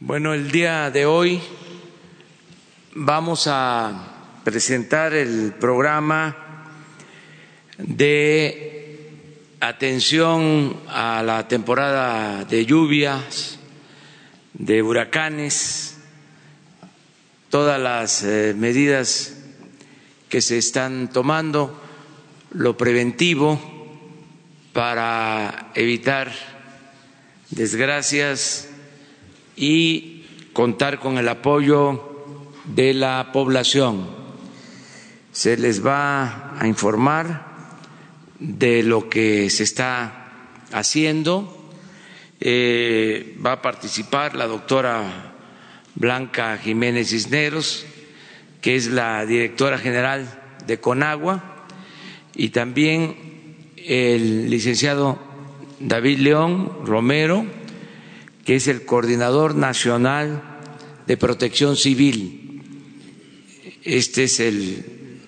Bueno, el día de hoy vamos a presentar el programa de atención a la temporada de lluvias, de huracanes, todas las eh, medidas que se están tomando, lo preventivo para evitar desgracias y contar con el apoyo de la población. Se les va a informar de lo que se está haciendo. Eh, va a participar la doctora Blanca Jiménez Cisneros, que es la directora general de Conagua, y también el licenciado David León Romero, que es el coordinador nacional de protección civil. Este es el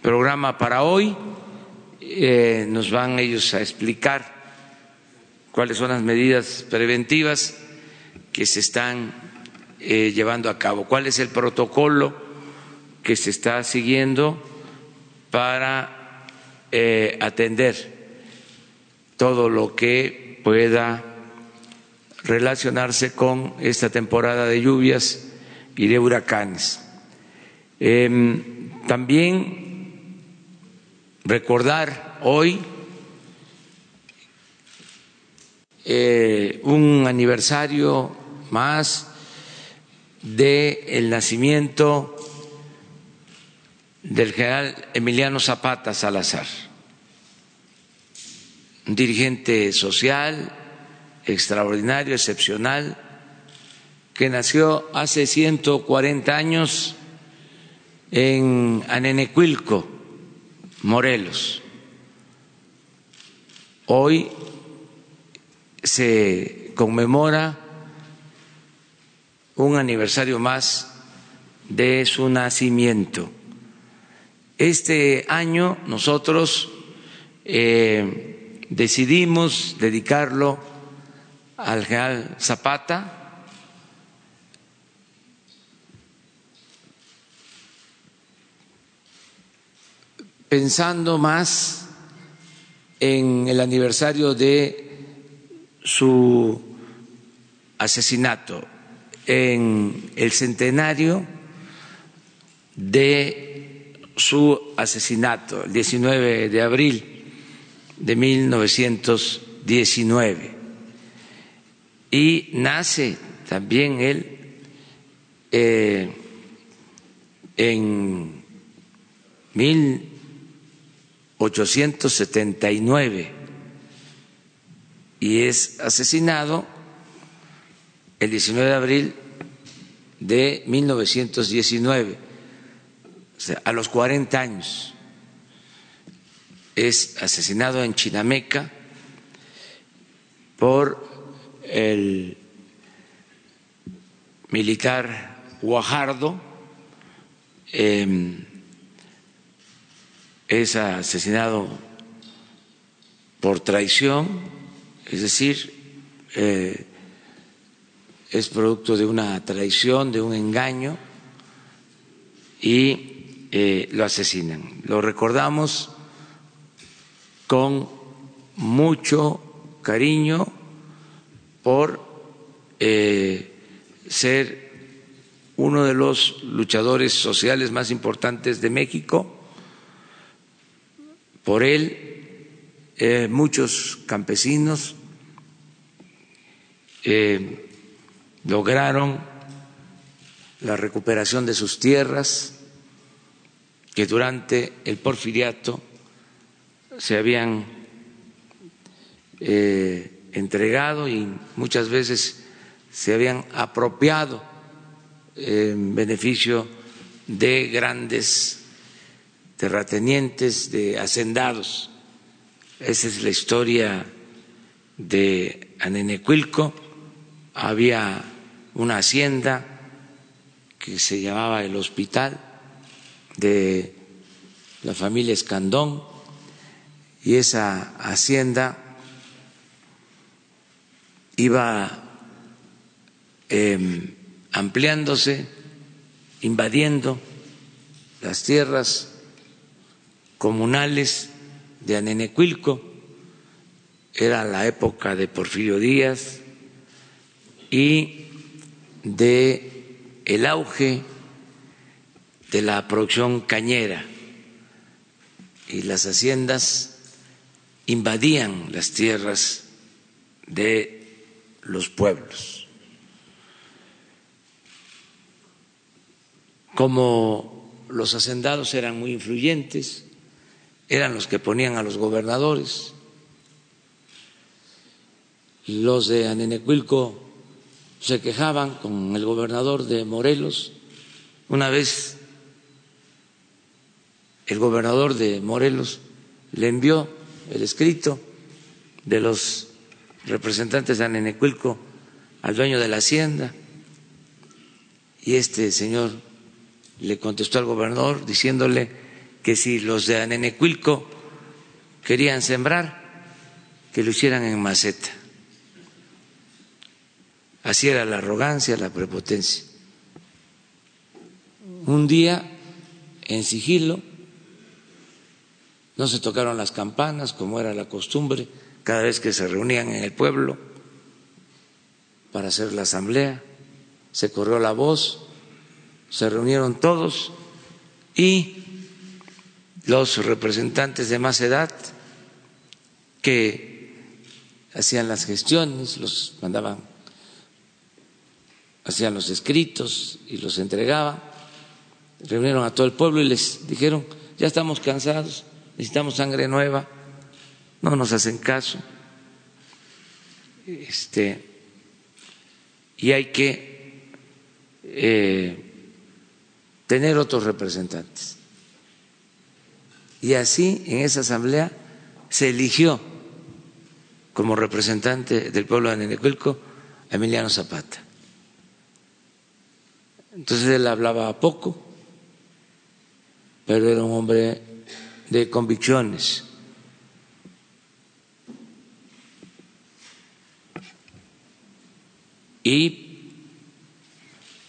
programa para hoy. Eh, nos van ellos a explicar cuáles son las medidas preventivas que se están eh, llevando a cabo, cuál es el protocolo que se está siguiendo para eh, atender todo lo que pueda relacionarse con esta temporada de lluvias y de huracanes. Em, también recordar hoy eh, un aniversario más del el nacimiento del general Emiliano Zapata Salazar, un dirigente social extraordinario, excepcional, que nació hace 140 años en Anenecuilco, Morelos. Hoy se conmemora un aniversario más de su nacimiento. Este año nosotros eh, decidimos dedicarlo al general Zapata, pensando más en el aniversario de su asesinato, en el centenario de su asesinato, el 19 de abril de 1919 y nace también él eh, en 1879 y es asesinado el 19 de abril de 1919, o sea, a los 40 años. Es asesinado en Chinameca por el militar Guajardo em, es asesinado por traición, es decir, eh, es producto de una traición, de un engaño, y eh, lo asesinan. Lo recordamos con mucho cariño por eh, ser uno de los luchadores sociales más importantes de México. Por él, eh, muchos campesinos eh, lograron la recuperación de sus tierras que durante el porfiriato se habían entregado y muchas veces se habían apropiado en beneficio de grandes terratenientes, de hacendados. Esa es la historia de Anenecuilco. Había una hacienda que se llamaba el Hospital de la familia Escandón y esa hacienda iba em, ampliándose, invadiendo las tierras comunales de Anenecuilco, era la época de Porfirio Díaz y de el auge de la producción cañera. Y las haciendas invadían las tierras de los pueblos. Como los hacendados eran muy influyentes, eran los que ponían a los gobernadores, los de Anenecuilco se quejaban con el gobernador de Morelos. Una vez el gobernador de Morelos le envió el escrito de los representantes de Anenecuilco al dueño de la hacienda y este señor le contestó al gobernador diciéndole que si los de Anenecuilco querían sembrar, que lo hicieran en maceta. Así era la arrogancia, la prepotencia. Un día, en sigilo, no se tocaron las campanas como era la costumbre cada vez que se reunían en el pueblo para hacer la asamblea. Se corrió la voz, se reunieron todos y los representantes de más edad que hacían las gestiones, los mandaban, hacían los escritos y los entregaban, reunieron a todo el pueblo y les dijeron, ya estamos cansados, necesitamos sangre nueva, no nos hacen caso. Este, y hay que eh, tener otros representantes. Y así en esa asamblea se eligió como representante del pueblo de Nenecuilco a Emiliano Zapata. Entonces él hablaba poco, pero era un hombre de convicciones. Y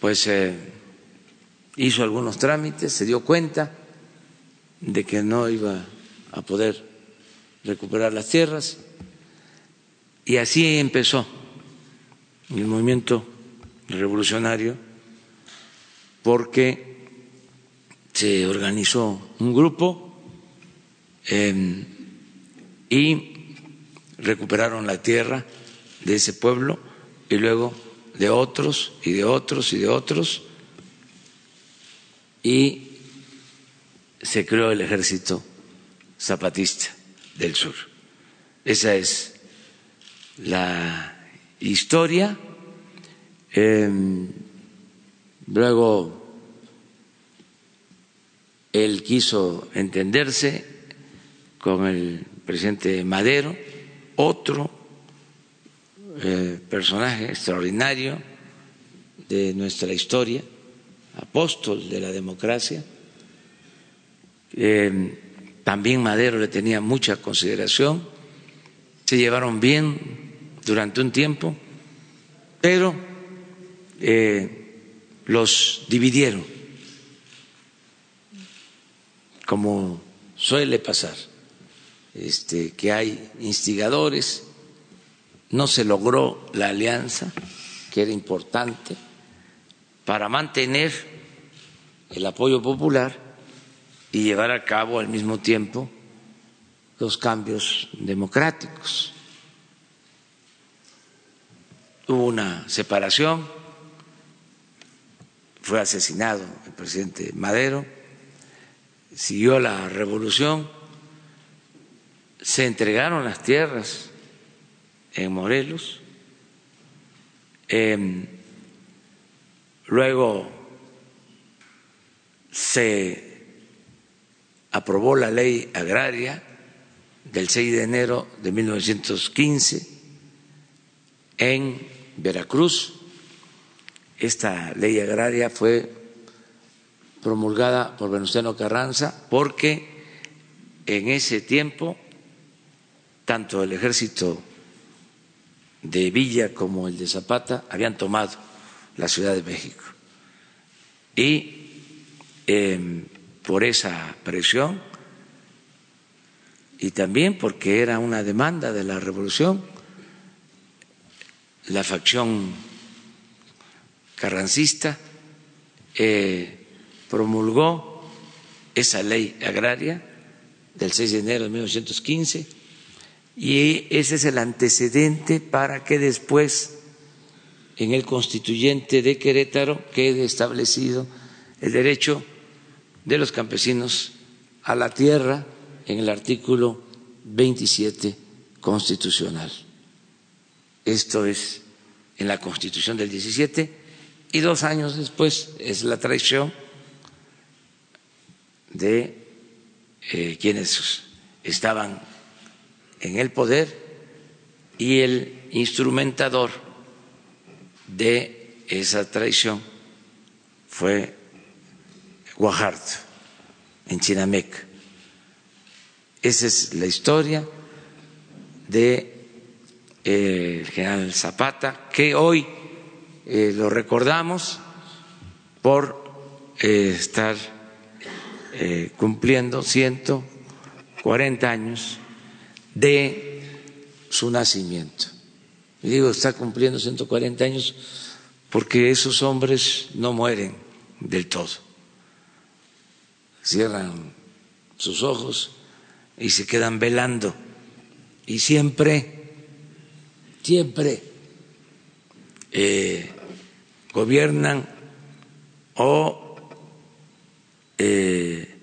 pues eh, hizo algunos trámites, se dio cuenta de que no iba a poder recuperar las tierras. Y así empezó el movimiento revolucionario porque se organizó un grupo Em, y recuperaron la tierra de ese pueblo y luego de otros y de otros y de otros y se creó el ejército zapatista del sur. Esa es la historia. Em, luego él quiso entenderse con el presidente Madero, otro eh, personaje extraordinario de nuestra historia, apóstol de la democracia. Eh, también Madero le tenía mucha consideración, se llevaron bien durante un tiempo, pero eh, los dividieron, como suele pasar este, que hay instigadores, no se logró la alianza, que era importante, para mantener el apoyo popular y llevar a cabo al mismo tiempo los cambios democráticos. Hubo una separación, fue asesinado el presidente Madero, siguió la revolución se entregaron las tierras en Morelos, em, luego se aprobó la ley agraria del 6 de enero de 1915 en Veracruz. Esta ley agraria fue promulgada por Venustiano Carranza porque en ese tiempo tanto el ejército de Villa como el de Zapata habían tomado la Ciudad de México. Y em, por esa presión y también porque era una demanda de la revolución, la facción carrancista eh, promulgó esa ley agraria del 6 de enero de 1915 y ese es el antecedente para que después en el constituyente de Querétaro quede establecido el derecho de los campesinos a la tierra en el artículo 27 constitucional. Esto es en la constitución del 17 y dos años después es la traición de eh, quienes estaban en el poder y el instrumentador de esa traición fue Guajardo en Chinamec. Esa es la historia de eh, general Zapata, que hoy eh, lo recordamos por eh, estar cumpliendo 140 años de su nacimiento. Y digo, está cumpliendo 140 años porque esos hombres no mueren del todo. Cierran sus ojos y se quedan velando. Y siempre, siempre eh, gobiernan o eh,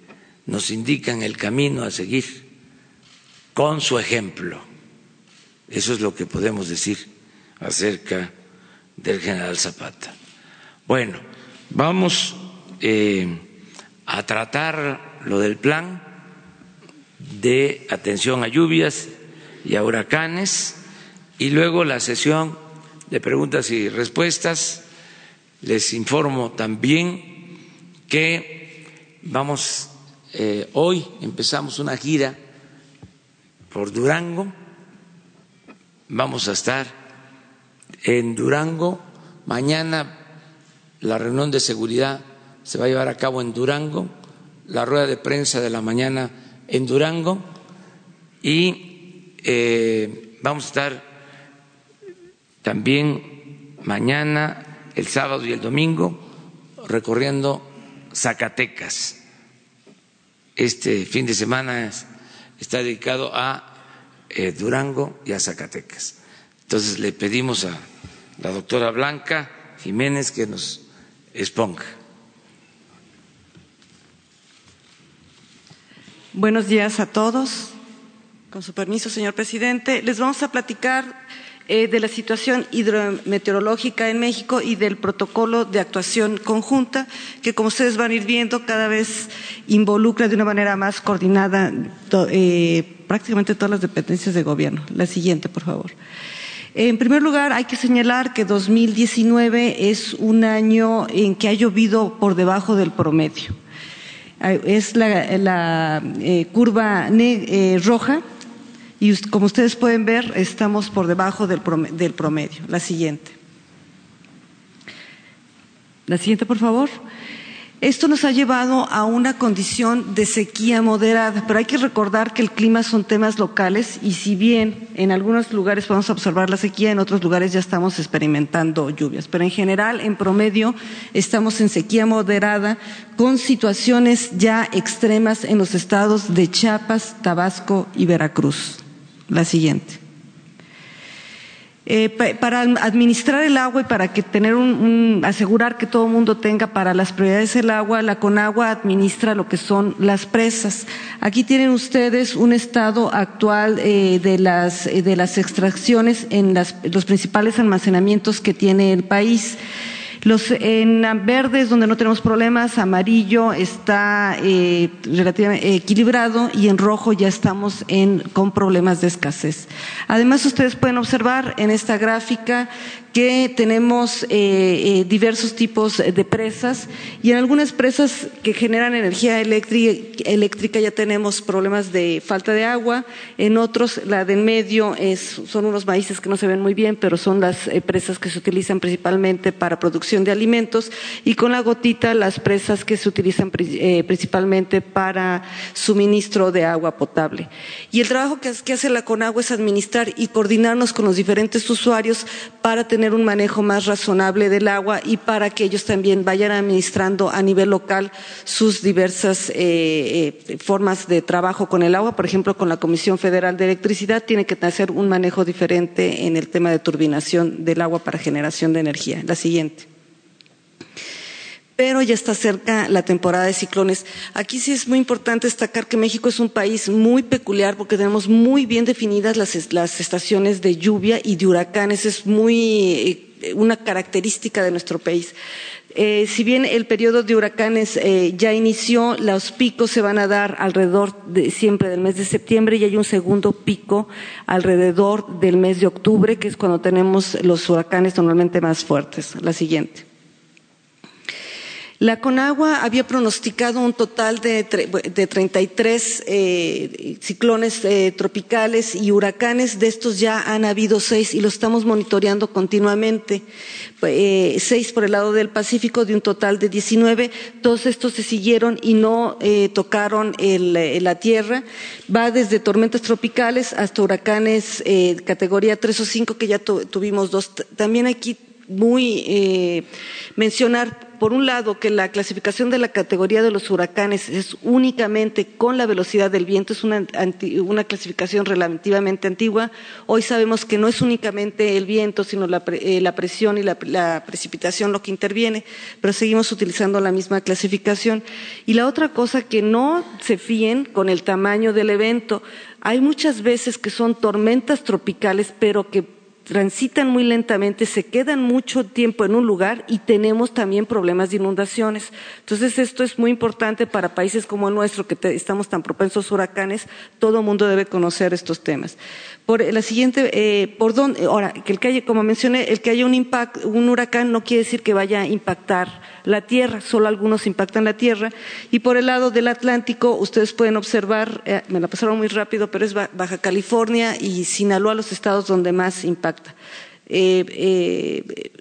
nos indican el camino a seguir con su ejemplo. Eso es lo que podemos decir acerca del general Zapata. Bueno, vamos eh, a tratar lo del plan de atención a lluvias y a huracanes y luego la sesión de preguntas y respuestas. Les informo también que vamos, eh, hoy empezamos una gira por Durango. Vamos a estar en Durango. Mañana la reunión de seguridad se va a llevar a cabo en Durango. La rueda de prensa de la mañana en Durango. Y eh, vamos a estar también mañana, el sábado y el domingo recorriendo Zacatecas. Este fin de semana está dedicado a eh, Durango y a Zacatecas. Entonces le pedimos a la doctora Blanca Jiménez que nos exponga. Buenos días a todos. Con su permiso, señor presidente, les vamos a platicar eh, de la situación hidrometeorológica en México y del protocolo de actuación conjunta, que como ustedes van a ir viendo, cada vez involucra de una manera más coordinada eh, prácticamente todas las dependencias de gobierno. La siguiente, por favor. En primer lugar, hay que señalar que 2019 es un año en que ha llovido por debajo del promedio. Es la, eh, curva roja y como ustedes pueden ver, estamos por debajo del promedio. La siguiente. La siguiente, por favor. Esto nos ha llevado a una condición de sequía moderada, pero hay que recordar que el clima son temas locales y si bien en algunos lugares podemos observar la sequía, en otros lugares ya estamos experimentando lluvias. Pero en general, en promedio, estamos en sequía moderada con situaciones ya extremas en los estados de Chiapas, Tabasco y Veracruz. La siguiente. Eh, para administrar el agua y para que tener un, asegurar que todo el mundo tenga para las prioridades el agua, la Conagua administra lo que son las presas. Aquí tienen ustedes un estado actual eh, de, las, eh, de las extracciones en los principales almacenamientos que tiene el país. Los en verdes, donde no tenemos problemas, amarillo está eh, relativamente equilibrado y en rojo ya estamos en, con problemas de escasez. Además, ustedes pueden observar en esta gráfica que tenemos eh, diversos tipos de presas y en algunas presas que generan energía eléctrica, ya tenemos problemas de falta de agua, en otros la del medio son unos maíces que no se ven muy bien, pero son las presas que se utilizan principalmente para producción de alimentos y con la gotita las presas que se utilizan principalmente para suministro de agua potable. Y el trabajo que, hace la CONAGUA es administrar y coordinarnos con los diferentes usuarios para un manejo más razonable del agua y para que ellos también vayan administrando a nivel local sus diversas eh, eh, formas de trabajo con el agua. Por ejemplo, con la Comisión Federal de Electricidad tiene que hacer un manejo diferente en el tema de turbinación del agua para generación de energía. La siguiente pero ya está cerca la temporada de ciclones. Aquí sí es muy importante destacar que México es un país muy peculiar porque tenemos muy bien definidas las, estaciones de lluvia y de huracanes. Es muy eh, una característica de nuestro país. Eh, si bien el periodo de huracanes eh, ya inició, los picos se van a dar alrededor de, siempre del mes de septiembre y hay un segundo pico alrededor del mes de octubre, que es cuando tenemos los huracanes normalmente más fuertes. La siguiente. La Conagua había pronosticado un total de, de 33 eh, ciclones eh, tropicales y huracanes. De estos ya han habido seis y lo estamos monitoreando continuamente. Eh, seis por el lado del Pacífico de un total de 19. Todos estos se siguieron y no tocaron la tierra. Va desde tormentas tropicales hasta huracanes categoría 3 o 5 que ya tuvimos dos. También aquí muy mencionar por un lado, que la clasificación de la categoría de los huracanes es únicamente con la velocidad del viento, es una, clasificación relativamente antigua. Hoy sabemos que no es únicamente el viento, sino la, eh, presión y la, precipitación lo que interviene, pero seguimos utilizando la misma clasificación. Y la otra cosa, que no se fíen con el tamaño del evento. Hay muchas veces que son tormentas tropicales, pero que transitan muy lentamente, se quedan mucho tiempo en un lugar y tenemos también problemas de inundaciones. Entonces, esto es muy importante para países como el nuestro, que estamos tan propensos a huracanes, todo el mundo debe conocer estos temas. Por la siguiente, eh, por dónde, ahora, que el que haya, como mencioné, el que haya un, impact, un huracán no quiere decir que vaya a impactar la Tierra, solo algunos impactan la Tierra. Y por el lado del Atlántico, ustedes pueden observar, eh, me la pasaron muy rápido, pero es Baja California y Sinaloa los estados donde más impacta. Eh, eh,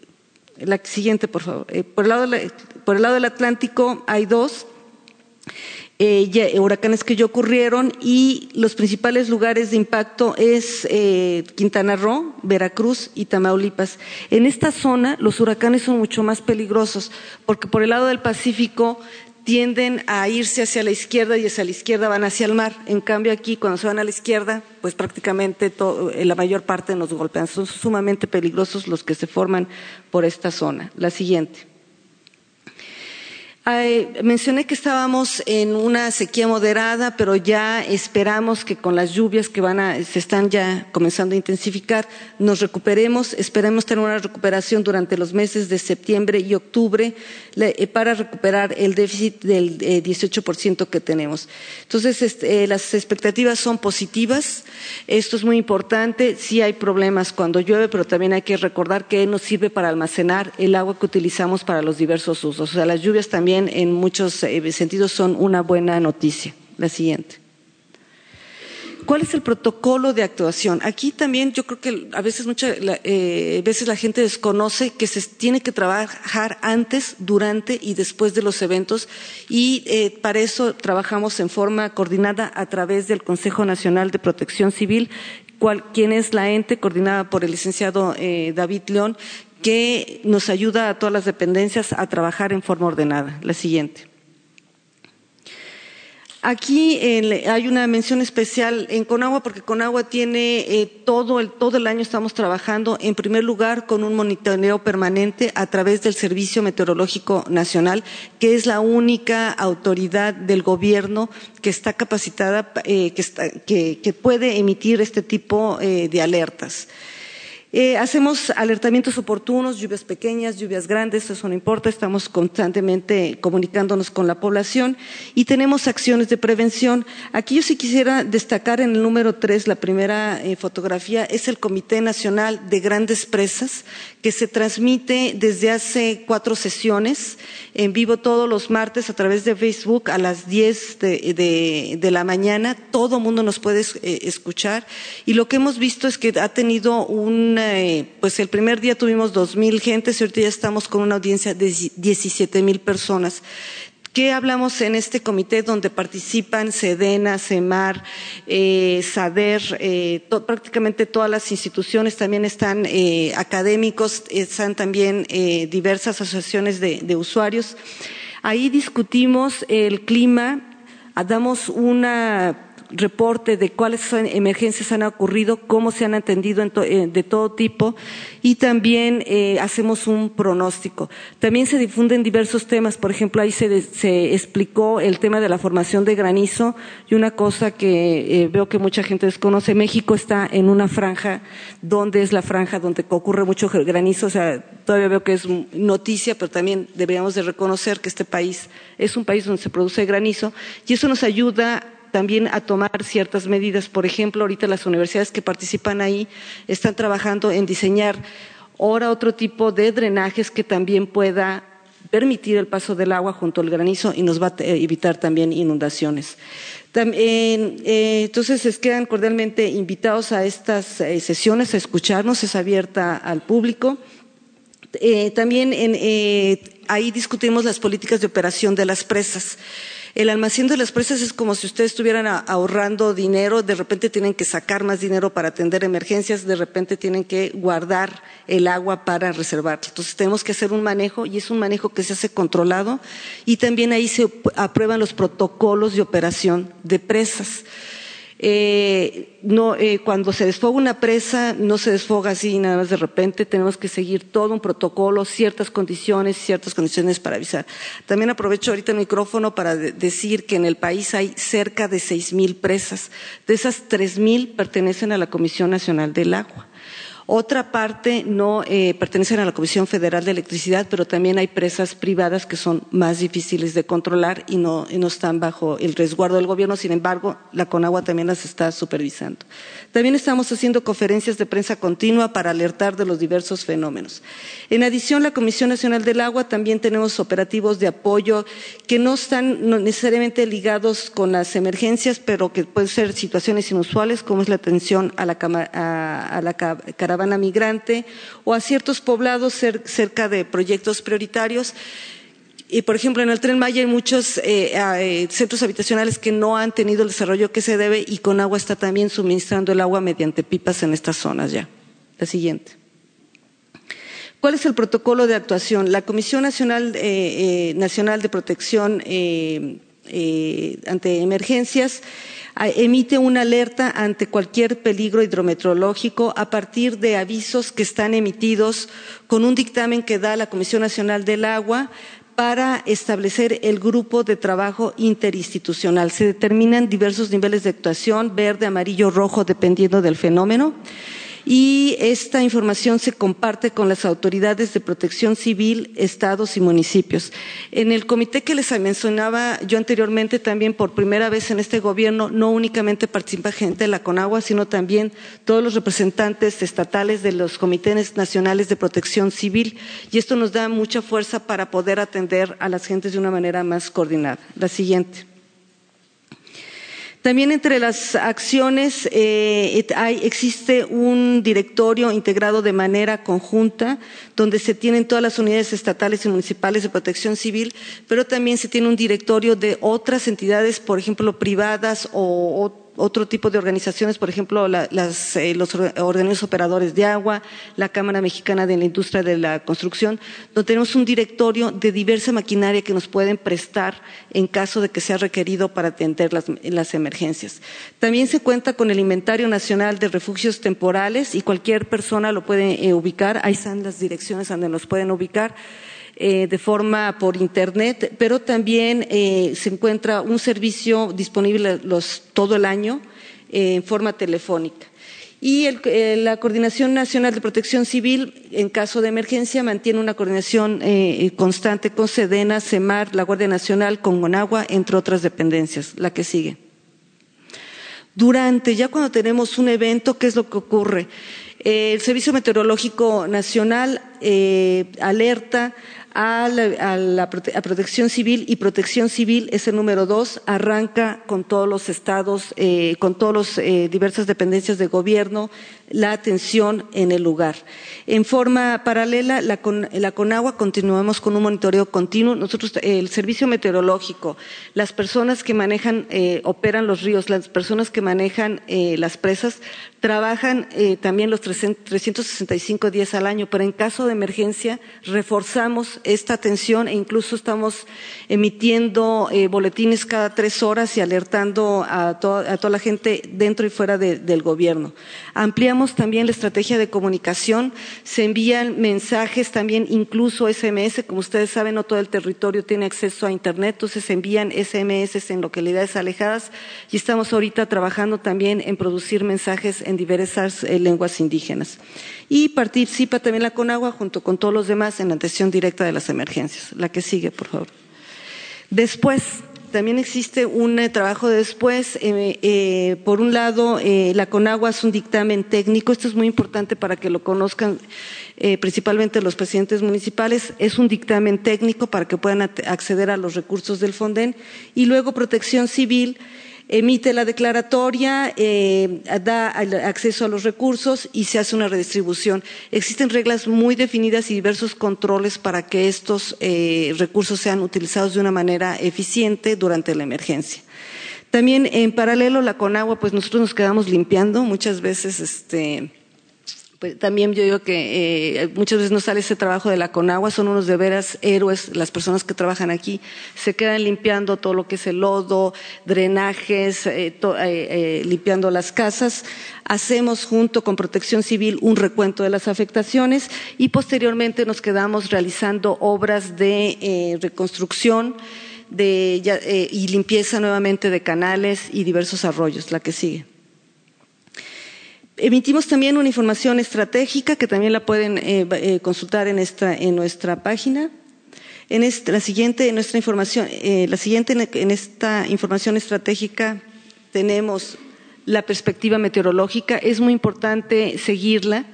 la siguiente, por favor. por, el lado por el lado del Atlántico hay dos eh, huracanes que ya ocurrieron y los principales lugares de impacto es eh, Quintana Roo, Veracruz y Tamaulipas. En esta zona los huracanes son mucho más peligrosos porque por el lado del Pacífico tienden a irse hacia la izquierda y hacia la izquierda van hacia el mar. En cambio aquí cuando se van a la izquierda, pues prácticamente eh, la mayor parte nos golpean. Son sumamente peligrosos los que se forman por esta zona. La siguiente mencioné que estábamos en una sequía moderada, pero ya esperamos que con las lluvias que van a, se están ya comenzando a intensificar, nos recuperemos. Esperemos tener una recuperación durante los meses de septiembre y octubre eh, para recuperar el déficit del 18% eh, que tenemos. Entonces, este, eh, las expectativas son positivas. Esto es muy importante. Sí hay problemas cuando llueve, pero también hay que recordar que nos sirve para almacenar el agua que utilizamos para los diversos usos. O sea, las lluvias también en muchos eh, sentidos son una buena noticia. La siguiente. ¿Cuál es el protocolo de actuación? Aquí también yo creo que a veces, muchas eh, veces la gente desconoce que se tiene que trabajar antes, durante y después de los eventos y eh, para eso trabajamos en forma coordinada a través del Consejo Nacional de Protección Civil, quien es la ente coordinada por el licenciado David León, que nos ayuda a todas las dependencias a trabajar en forma ordenada. La siguiente. Aquí hay una mención especial en Conagua porque Conagua tiene eh, todo, el, todo el año estamos trabajando en primer lugar con un monitoreo permanente a través del Servicio Meteorológico Nacional, que es la única autoridad del gobierno que está capacitada, eh, que, puede emitir este tipo eh, de alertas. Eh, hacemos alertamientos oportunos, lluvias pequeñas, lluvias grandes, eso no importa, estamos constantemente comunicándonos con la población y tenemos acciones de prevención. Aquí yo sí quisiera destacar en el número tres, la primera eh, fotografía, es el Comité Nacional de Grandes Presas, que se transmite desde hace cuatro sesiones en vivo todos los martes a través de Facebook a las 10 de, la mañana. Todo mundo nos puede eh, escuchar y lo que hemos visto es que ha tenido un eh, pues el primer día tuvimos dos mil gentes y ahorita estamos con una audiencia de diecisiete mil personas. ¿Qué hablamos en este comité donde participan Sedena, CEMAR, eh, SADER, eh, prácticamente todas las instituciones, también están académicos, están también diversas asociaciones de, de usuarios? Ahí discutimos el clima, damos una reporte de cuáles emergencias han ocurrido, cómo se han atendido eh, de todo tipo y también eh, hacemos un pronóstico. También se difunden diversos temas, por ejemplo, ahí se, se explicó el tema de la formación de granizo y una cosa que eh, veo que mucha gente desconoce, México está en una franja donde es la franja donde ocurre mucho granizo, o sea, todavía veo que es noticia, pero también deberíamos de reconocer que este país es un país donde se produce granizo y eso nos ayuda también a tomar ciertas medidas. Por ejemplo, ahorita las universidades que participan ahí están trabajando en diseñar ahora otro tipo de drenajes que también pueda permitir el paso del agua junto al granizo y nos va a evitar también inundaciones. También, eh, entonces, les quedan cordialmente invitados a estas eh, sesiones, a escucharnos, es abierta al público. Eh, también eh, ahí discutimos las políticas de operación de las presas. El almacén de las presas es como si ustedes estuvieran ahorrando dinero, de repente tienen que sacar más dinero para atender emergencias, de repente tienen que guardar el agua para reservarla. Entonces tenemos que hacer un manejo y es un manejo que se hace controlado y también ahí se aprueban los protocolos de operación de presas. Eh, no, eh, cuando se desfoga una presa, no se desfoga así nada más de repente, tenemos que seguir todo un protocolo, ciertas condiciones, ciertas condiciones para avisar. También aprovecho ahorita el micrófono para de decir que en el país hay cerca de seis mil presas. De esas tres mil pertenecen a la Comisión Nacional del Agua. Otra parte no eh, pertenecen a la Comisión Federal de Electricidad, pero también hay presas privadas que son más difíciles de controlar y no, están bajo el resguardo del gobierno. Sin embargo, la Conagua también las está supervisando. También estamos haciendo conferencias de prensa continua para alertar de los diversos fenómenos. En adición, la Comisión Nacional del Agua también tenemos operativos de apoyo que no están necesariamente ligados con las emergencias, pero que pueden ser situaciones inusuales, como es la atención a la, a, a la caravana caravana migrante o a ciertos poblados cerca de proyectos prioritarios. Y, por ejemplo, en el Tren Maya hay muchos eh, eh, centros habitacionales que no han tenido el desarrollo que se debe y con agua está también suministrando el agua mediante pipas en estas zonas ya. La siguiente. ¿Cuál es el protocolo de actuación? La Comisión Nacional, eh, Nacional de Protección ante Emergencias emite una alerta ante cualquier peligro hidrometeorológico a partir de avisos que están emitidos con un dictamen que da la Comisión Nacional del Agua para establecer el grupo de trabajo interinstitucional. Se determinan diversos niveles de actuación, verde, amarillo, rojo, dependiendo del fenómeno y esta información se comparte con las autoridades de protección civil, estados y municipios. En el comité que les mencionaba yo anteriormente, también por primera vez en este gobierno, no únicamente participa gente de la CONAGUA, sino también todos los representantes estatales de los comités nacionales de protección civil y esto nos da mucha fuerza para poder atender a las gentes de una manera más coordinada. La siguiente. También entre las acciones eh, hay, existe un directorio integrado de manera conjunta donde se tienen todas las unidades estatales y municipales de protección civil, pero también se tiene un directorio de otras entidades, por ejemplo, privadas o, otro tipo de organizaciones, por ejemplo, la, las, eh, los organismos operadores de agua, la Cámara Mexicana de la Industria de la Construcción, donde tenemos un directorio de diversa maquinaria que nos pueden prestar en caso de que sea requerido para atender las, las emergencias. También se cuenta con el Inventario Nacional de Refugios Temporales y cualquier persona lo puede eh, ubicar. Ahí están las direcciones donde nos pueden ubicar. Eh, de forma por Internet, pero también eh, se encuentra un servicio disponible todo el año eh, en forma telefónica. Y la Coordinación Nacional de Protección Civil, en caso de emergencia, mantiene una coordinación constante con Sedena, CEMAR, la Guardia Nacional, con Gonagua, entre otras dependencias. La que sigue. Durante, ya cuando tenemos un evento, ¿qué es lo que ocurre? El Servicio Meteorológico Nacional alerta a la, protección civil y protección civil es el número dos, arranca con todos los estados, eh, con todas las eh, diversas dependencias de gobierno, la atención en el lugar. En forma paralela, la, CONAGUA continuamos con un monitoreo continuo. Nosotros, el servicio meteorológico, las personas que manejan, eh, operan los ríos, las personas que manejan las presas, trabajan también los 365 días al año, pero en caso de emergencia reforzamos esta atención e incluso estamos emitiendo eh, boletines cada tres horas y alertando a, toda la gente dentro y fuera del gobierno. Ampliamos también la estrategia de comunicación, se envían mensajes también, incluso SMS, como ustedes saben, no todo el territorio tiene acceso a Internet, entonces se envían SMS en localidades alejadas y estamos ahorita trabajando también en producir mensajes en diversas eh, lenguas indígenas y participa también la CONAGUA junto con todos los demás en la atención directa de las emergencias. La que sigue, por favor. Después, también existe un eh, trabajo de después. Eh, eh, por un lado, la CONAGUA es un dictamen técnico. Esto es muy importante para que lo conozcan principalmente los presidentes municipales. Es un dictamen técnico para que puedan acceder a los recursos del FONDEN. Y luego, Protección Civil emite la declaratoria, eh, da acceso a los recursos y se hace una redistribución. Existen reglas muy definidas y diversos controles para que estos eh, recursos sean utilizados de una manera eficiente durante la emergencia. También en paralelo la Conagua, pues nosotros nos quedamos limpiando muchas veces, este, pues, también yo digo que eh, muchas veces no sale ese trabajo de la Conagua, son unos de veras héroes las personas que trabajan aquí, se quedan limpiando todo lo que es el lodo, drenajes, eh, eh, limpiando las casas. Hacemos junto con Protección Civil un recuento de las afectaciones y posteriormente nos quedamos realizando obras de reconstrucción y limpieza nuevamente de canales y diversos arroyos. La que sigue. Emitimos también una información estratégica que también la pueden eh, eh, consultar en, esta, en nuestra página. En la siguiente, en nuestra información, eh, la siguiente, en esta información estratégica tenemos la perspectiva meteorológica. Es muy importante seguirla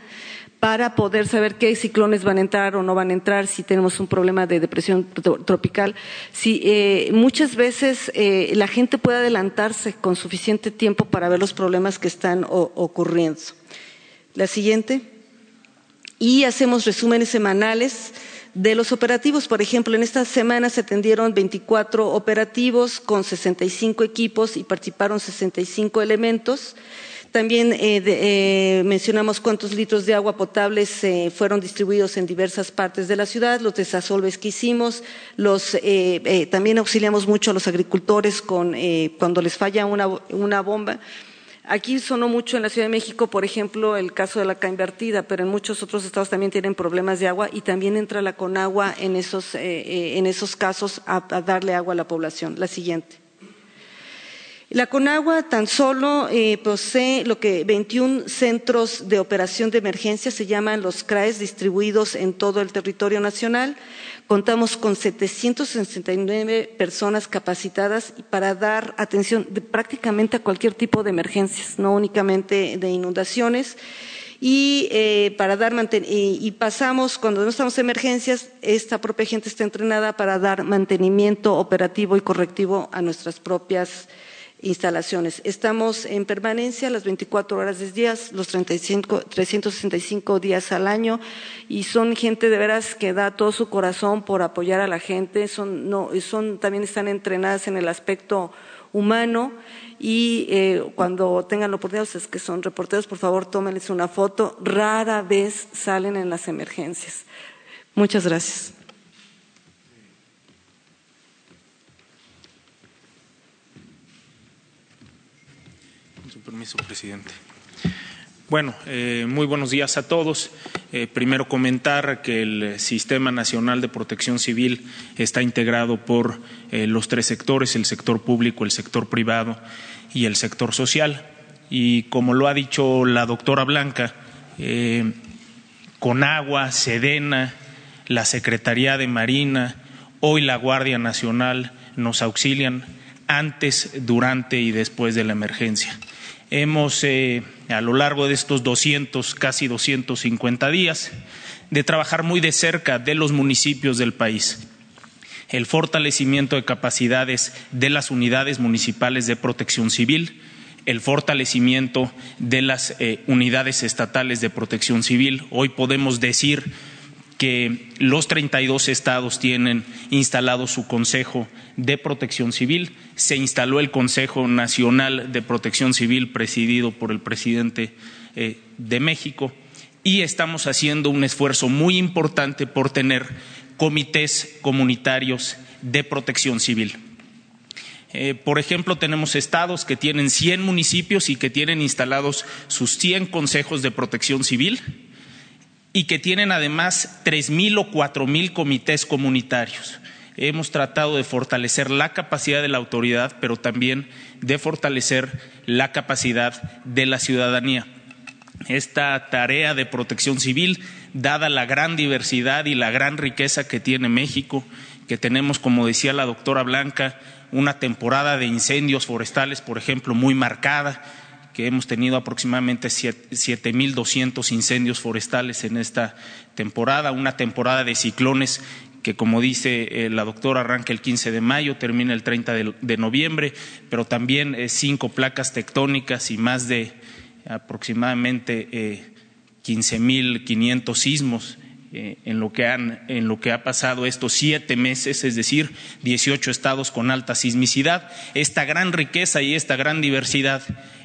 para poder saber qué ciclones van a entrar o no van a entrar, si tenemos un problema de depresión tropical. Si, eh, muchas veces eh, la gente puede adelantarse con suficiente tiempo para ver los problemas que están ocurriendo. La siguiente. Y hacemos resúmenes semanales de los operativos. Por ejemplo, en esta semana se atendieron 24 operativos con 65 equipos y participaron 65 elementos. También eh, eh, mencionamos cuántos litros de agua potable se fueron distribuidos en diversas partes de la ciudad, los desasolves que hicimos, eh, también auxiliamos mucho a los agricultores cuando les falla una, bomba. Aquí sonó mucho en la Ciudad de México, por ejemplo, el caso de la CA invertida, pero en muchos otros estados también tienen problemas de agua y también entra la Conagua en esos, en esos casos a darle agua a la población. La siguiente. La Conagua tan solo eh, posee lo que 21 centros de operación de emergencia, se llaman los CRAES, distribuidos en todo el territorio nacional. Contamos con 769 personas capacitadas para dar atención prácticamente a cualquier tipo de emergencias, no únicamente de inundaciones. Y eh, para dar y pasamos cuando no estamos en emergencias, esta propia gente está entrenada para dar mantenimiento operativo y correctivo a nuestras propias instalaciones. Estamos en permanencia las 24 horas del día, los 35, 365 días al año y son gente de veras que da todo su corazón por apoyar a la gente, son, no, son, también están entrenadas en el aspecto humano y eh, cuando tengan la oportunidad, es que son reporteros, por favor tómenles una foto, rara vez salen en las emergencias. Muchas gracias. Permiso, presidente. Bueno, eh, muy buenos días a todos. Eh, primero comentar que el Sistema Nacional de Protección Civil está integrado por eh, los tres sectores, el sector público, el sector privado y el sector social. y como lo ha dicho la doctora Blanca, eh, con agua, Sedena, la Secretaría de Marina, hoy la Guardia Nacional nos auxilian antes, durante y después de la emergencia. Hemos, eh, a lo largo de estos 200, casi 250 días, de trabajar muy de cerca de los municipios del país. El fortalecimiento de capacidades de las unidades municipales de protección civil, el fortalecimiento de las eh, unidades estatales de protección civil. Hoy podemos decir que los 32 estados tienen instalado su Consejo de Protección Civil. Se instaló el Consejo Nacional de Protección Civil presidido por el presidente eh, de México y estamos haciendo un esfuerzo muy importante por tener comités comunitarios de protección civil. Eh, por ejemplo, tenemos estados que tienen 100 municipios y que tienen instalados sus 100 consejos de protección civil y que tienen además tres mil o cuatro mil comités comunitarios. Hemos tratado de fortalecer la capacidad de la autoridad, pero también de fortalecer la capacidad de la ciudadanía. Esta tarea de protección civil, dada la gran diversidad y la gran riqueza que tiene México, que tenemos, como decía la doctora Blanca, una temporada de incendios forestales, por ejemplo, muy marcada, que hemos tenido aproximadamente 7.200 incendios forestales en esta temporada, una temporada de ciclones que, como dice eh, la doctora, arranca el 15 de mayo, termina el 30 de, noviembre, pero también eh, cinco placas tectónicas y más de aproximadamente eh, 15.500 sismos eh, en, lo que han, en lo que ha pasado estos siete meses, es decir, 18 estados con alta sismicidad. Esta gran riqueza y esta gran diversidad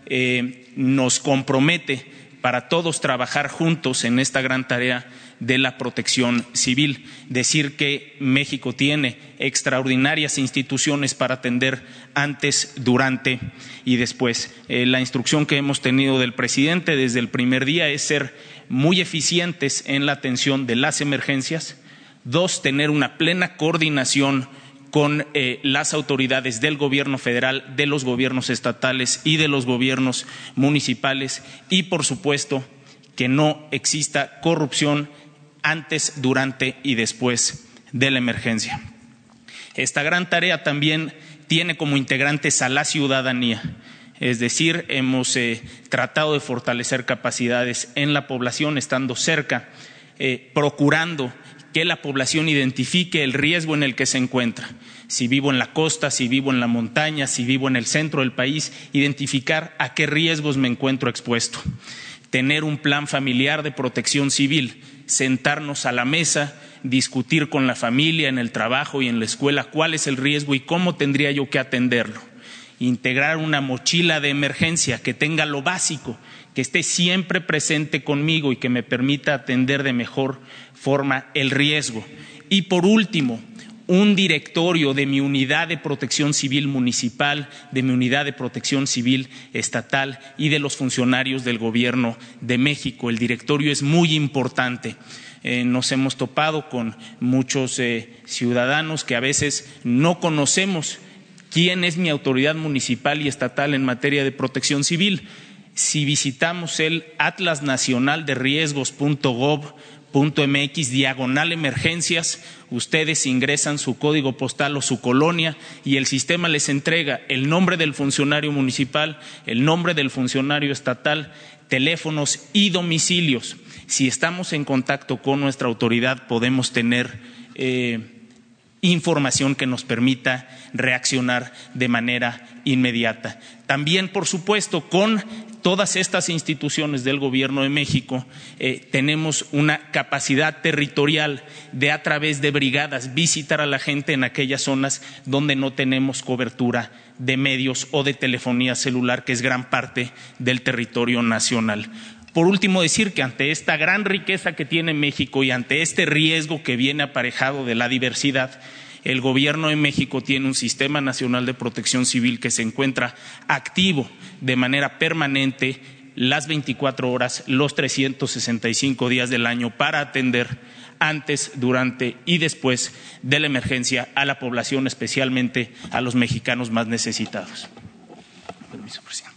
eh, nos compromete para todos trabajar juntos en esta gran tarea de la protección civil. Decir que México tiene extraordinarias instituciones para atender antes, durante y después. Eh, la instrucción que hemos tenido del presidente desde el primer día es ser muy eficientes en la atención de las emergencias. Dos, tener una plena coordinación con eh, las autoridades del gobierno federal, de los gobiernos estatales y de los gobiernos municipales y, por supuesto, que no exista corrupción antes, durante y después de la emergencia. Esta gran tarea también tiene como integrantes a la ciudadanía es decir, hemos eh, tratado de fortalecer capacidades en la población, estando cerca, eh, procurando que la población identifique el riesgo en el que se encuentra. Si vivo en la costa, si vivo en la montaña, si vivo en el centro del país, identificar a qué riesgos me encuentro expuesto. Tener un plan familiar de protección civil, sentarnos a la mesa, discutir con la familia, en el trabajo y en la escuela cuál es el riesgo y cómo tendría yo que atenderlo integrar una mochila de emergencia que tenga lo básico, que esté siempre presente conmigo y que me permita atender de mejor forma el riesgo. Y por último, un directorio de mi unidad de protección civil municipal, de mi unidad de protección civil estatal y de los funcionarios del Gobierno de México. El directorio es muy importante. Eh, nos hemos topado con muchos eh, ciudadanos que a veces no conocemos quién es mi autoridad municipal y estatal en materia de protección civil. Si visitamos el Atlas Nacional de Riesgos.gov.mx diagonal emergencias, ustedes ingresan su código postal o su colonia y el sistema les entrega el nombre del funcionario municipal, el nombre del funcionario estatal, teléfonos y domicilios. Si estamos en contacto con nuestra autoridad, podemos tener eh, información que nos permita reaccionar de manera inmediata. También, por supuesto, con todas estas instituciones del Gobierno de México eh, tenemos una capacidad territorial de a través de brigadas visitar a la gente en aquellas zonas donde no tenemos cobertura de medios o de telefonía celular, que es gran parte del territorio nacional. Por último, decir que ante esta gran riqueza que tiene México y ante este riesgo que viene aparejado de la diversidad, el Gobierno de México tiene un sistema nacional de protección civil que se encuentra activo de manera permanente las 24 horas, los 365 días del año para atender antes, durante y después de la emergencia a la población, especialmente a los mexicanos más necesitados. Permiso, presidente.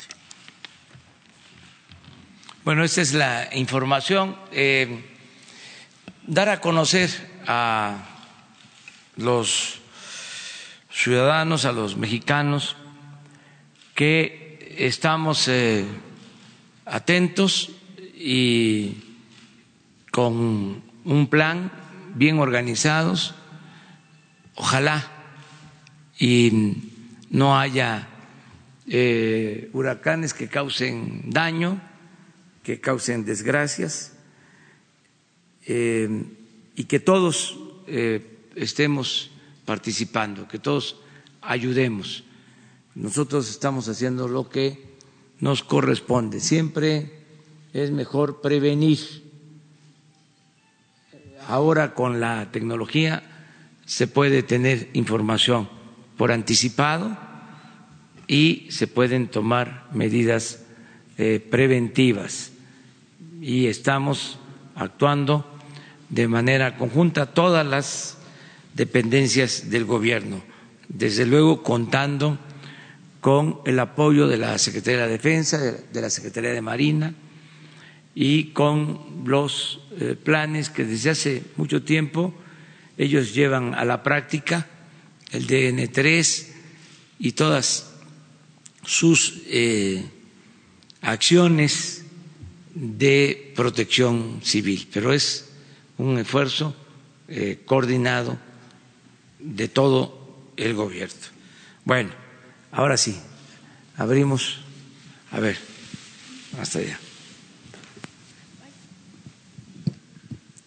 Bueno, esta es la información. Eh, dar a conocer a los ciudadanos, a los mexicanos, que estamos eh, atentos y con un plan bien organizados. Ojalá y no haya eh, huracanes que causen daño, que causen desgracias eh, y que todos eh, estemos participando, que todos ayudemos. Nosotros estamos haciendo lo que nos corresponde. Siempre es mejor prevenir. Ahora con la tecnología se puede tener información por anticipado y se pueden tomar medidas eh, preventivas. Y estamos actuando de manera conjunta todas las dependencias del gobierno, desde luego contando con el apoyo de la Secretaría de la Defensa, de la Secretaría de Marina y con los eh, planes que desde hace mucho tiempo ellos llevan a la práctica, el DN3 y todas sus eh, acciones de protección civil, pero es un esfuerzo eh, coordinado de todo el gobierno. Bueno, ahora sí, abrimos, a ver, hasta allá.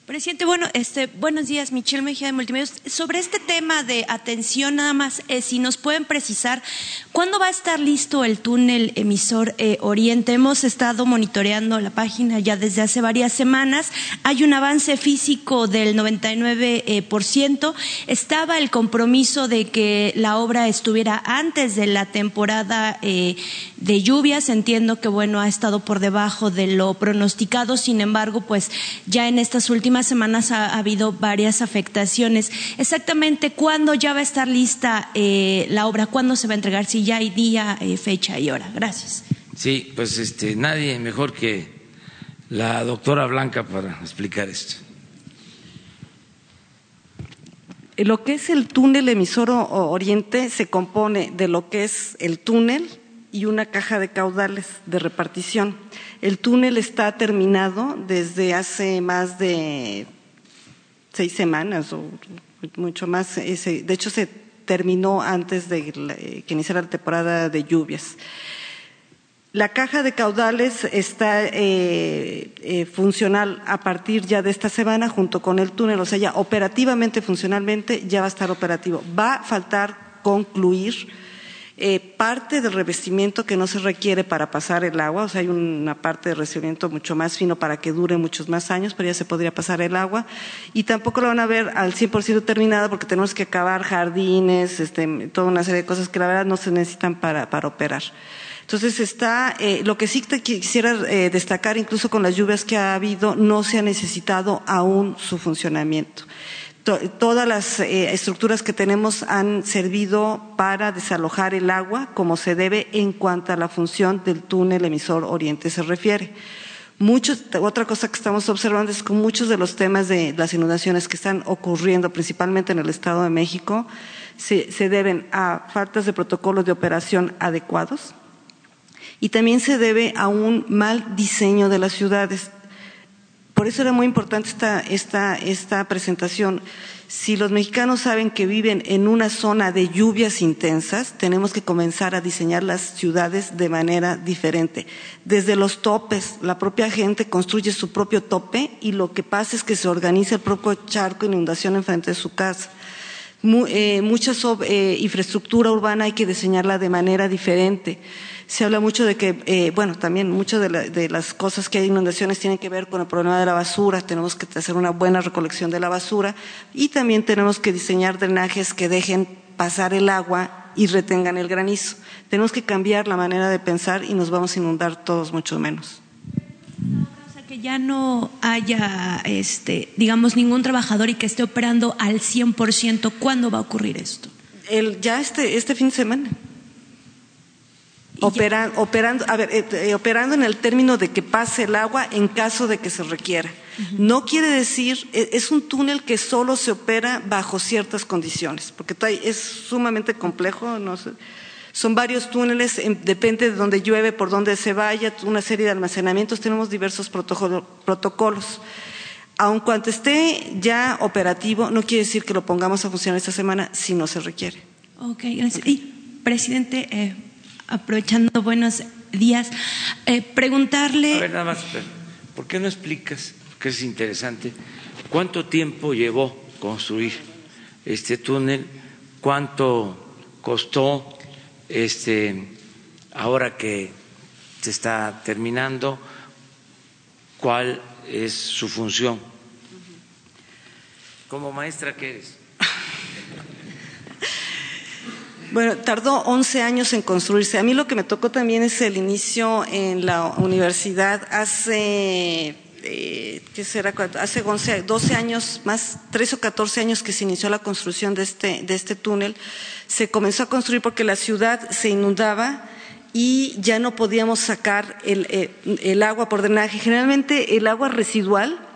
Presidente, bueno, este, buenos días, Michelle Mejía de Multimedios. Sobre este tema de atención, nada más, eh, si nos pueden precisar, ¿cuándo va a estar listo el túnel emisor eh, Oriente? Hemos estado monitoreando la página ya desde hace varias semanas. Hay un avance físico del 99%. Estaba el compromiso de que la obra estuviera antes de la temporada eh, de lluvias. Entiendo que, bueno, ha estado por debajo de lo pronosticado. Sin embargo, pues ya en estas últimas semanas ha, habido varias afectaciones. Exactamente cuándo ya va a estar lista eh, la obra, cuándo se va a entregar, si ya hay día, eh, fecha y hora. Gracias. Sí, pues este, nadie mejor que la doctora Blanca para explicar esto. Lo que es el túnel emisor oriente se compone de lo que es el túnel y una caja de caudales de repartición. El túnel está terminado desde hace más de seis semanas o mucho más. De hecho, se terminó antes de que iniciara la temporada de lluvias. La caja de caudales está eh, eh, funcional a partir ya de esta semana junto con el túnel, o sea, ya operativamente, funcionalmente, ya va a estar operativo. Va a faltar concluir eh, parte del revestimiento que no se requiere para pasar el agua, o sea, hay una parte de revestimiento mucho más fino para que dure muchos más años, pero ya se podría pasar el agua. Y tampoco lo van a ver al 100% terminada porque tenemos que acabar jardines, este, toda una serie de cosas que la verdad no se necesitan para, operar. Entonces está, eh, lo que sí quisiera eh, destacar, incluso con las lluvias que ha habido, no se ha necesitado aún su funcionamiento todas las eh, estructuras que tenemos han servido para desalojar el agua como se debe en cuanto a la función del túnel emisor oriente se refiere. otra cosa que estamos observando es que muchos de los temas de las inundaciones que están ocurriendo, principalmente en el Estado de México, se, se deben a faltas de protocolos de operación adecuados y también se debe a un mal diseño de las ciudades. Por eso era muy importante esta, esta, esta presentación. Si los mexicanos saben que viven en una zona de lluvias intensas, tenemos que comenzar a diseñar las ciudades de manera diferente. Desde los topes, la propia gente construye su propio tope y lo que pasa es que se organiza el propio charco inundación enfrente de su casa. Eh, mucha eh, infraestructura urbana hay que diseñarla de manera diferente. Se habla mucho de que, eh, bueno, también muchas de, las cosas que hay inundaciones tienen que ver con el problema de la basura. Tenemos que hacer una buena recolección de la basura y también tenemos que diseñar drenajes que dejen pasar el agua y retengan el granizo. Tenemos que cambiar la manera de pensar y nos vamos a inundar todos mucho menos que ya no haya, este, digamos, ningún trabajador y que esté operando al 100%, ¿cuándo va a ocurrir esto? El, ya este, este fin de semana. Operando, a ver, eh, eh, operando en el término de que pase el agua en caso de que se requiera. No quiere decir, e, es un túnel que solo se opera bajo ciertas condiciones, porque es sumamente complejo, no son varios túneles, depende de dónde llueve, por dónde se vaya, una serie de almacenamientos, tenemos diversos protocolos. Aun cuando esté ya operativo, no quiere decir que lo pongamos a funcionar esta semana si no se requiere. Ok, gracias. Y, presidente, eh, aprovechando buenos días, eh, preguntarle. A ver, nada más, ¿por qué no explicas, que es interesante, cuánto tiempo llevó construir este túnel? ¿Cuánto costó? Este, ahora que se está terminando, ¿cuál es su función. Como maestra, ¿qué eres? Bueno, tardó 11 años en construirse. A mí lo que me tocó también es el inicio en la universidad hace, eh, ¿qué será? Hace 11, 12 años, más 13 o 14 años que se inició la construcción de este, de este túnel. Se comenzó a construir porque la ciudad se inundaba y ya no podíamos sacar eh, el, agua por drenaje. Generalmente el agua residual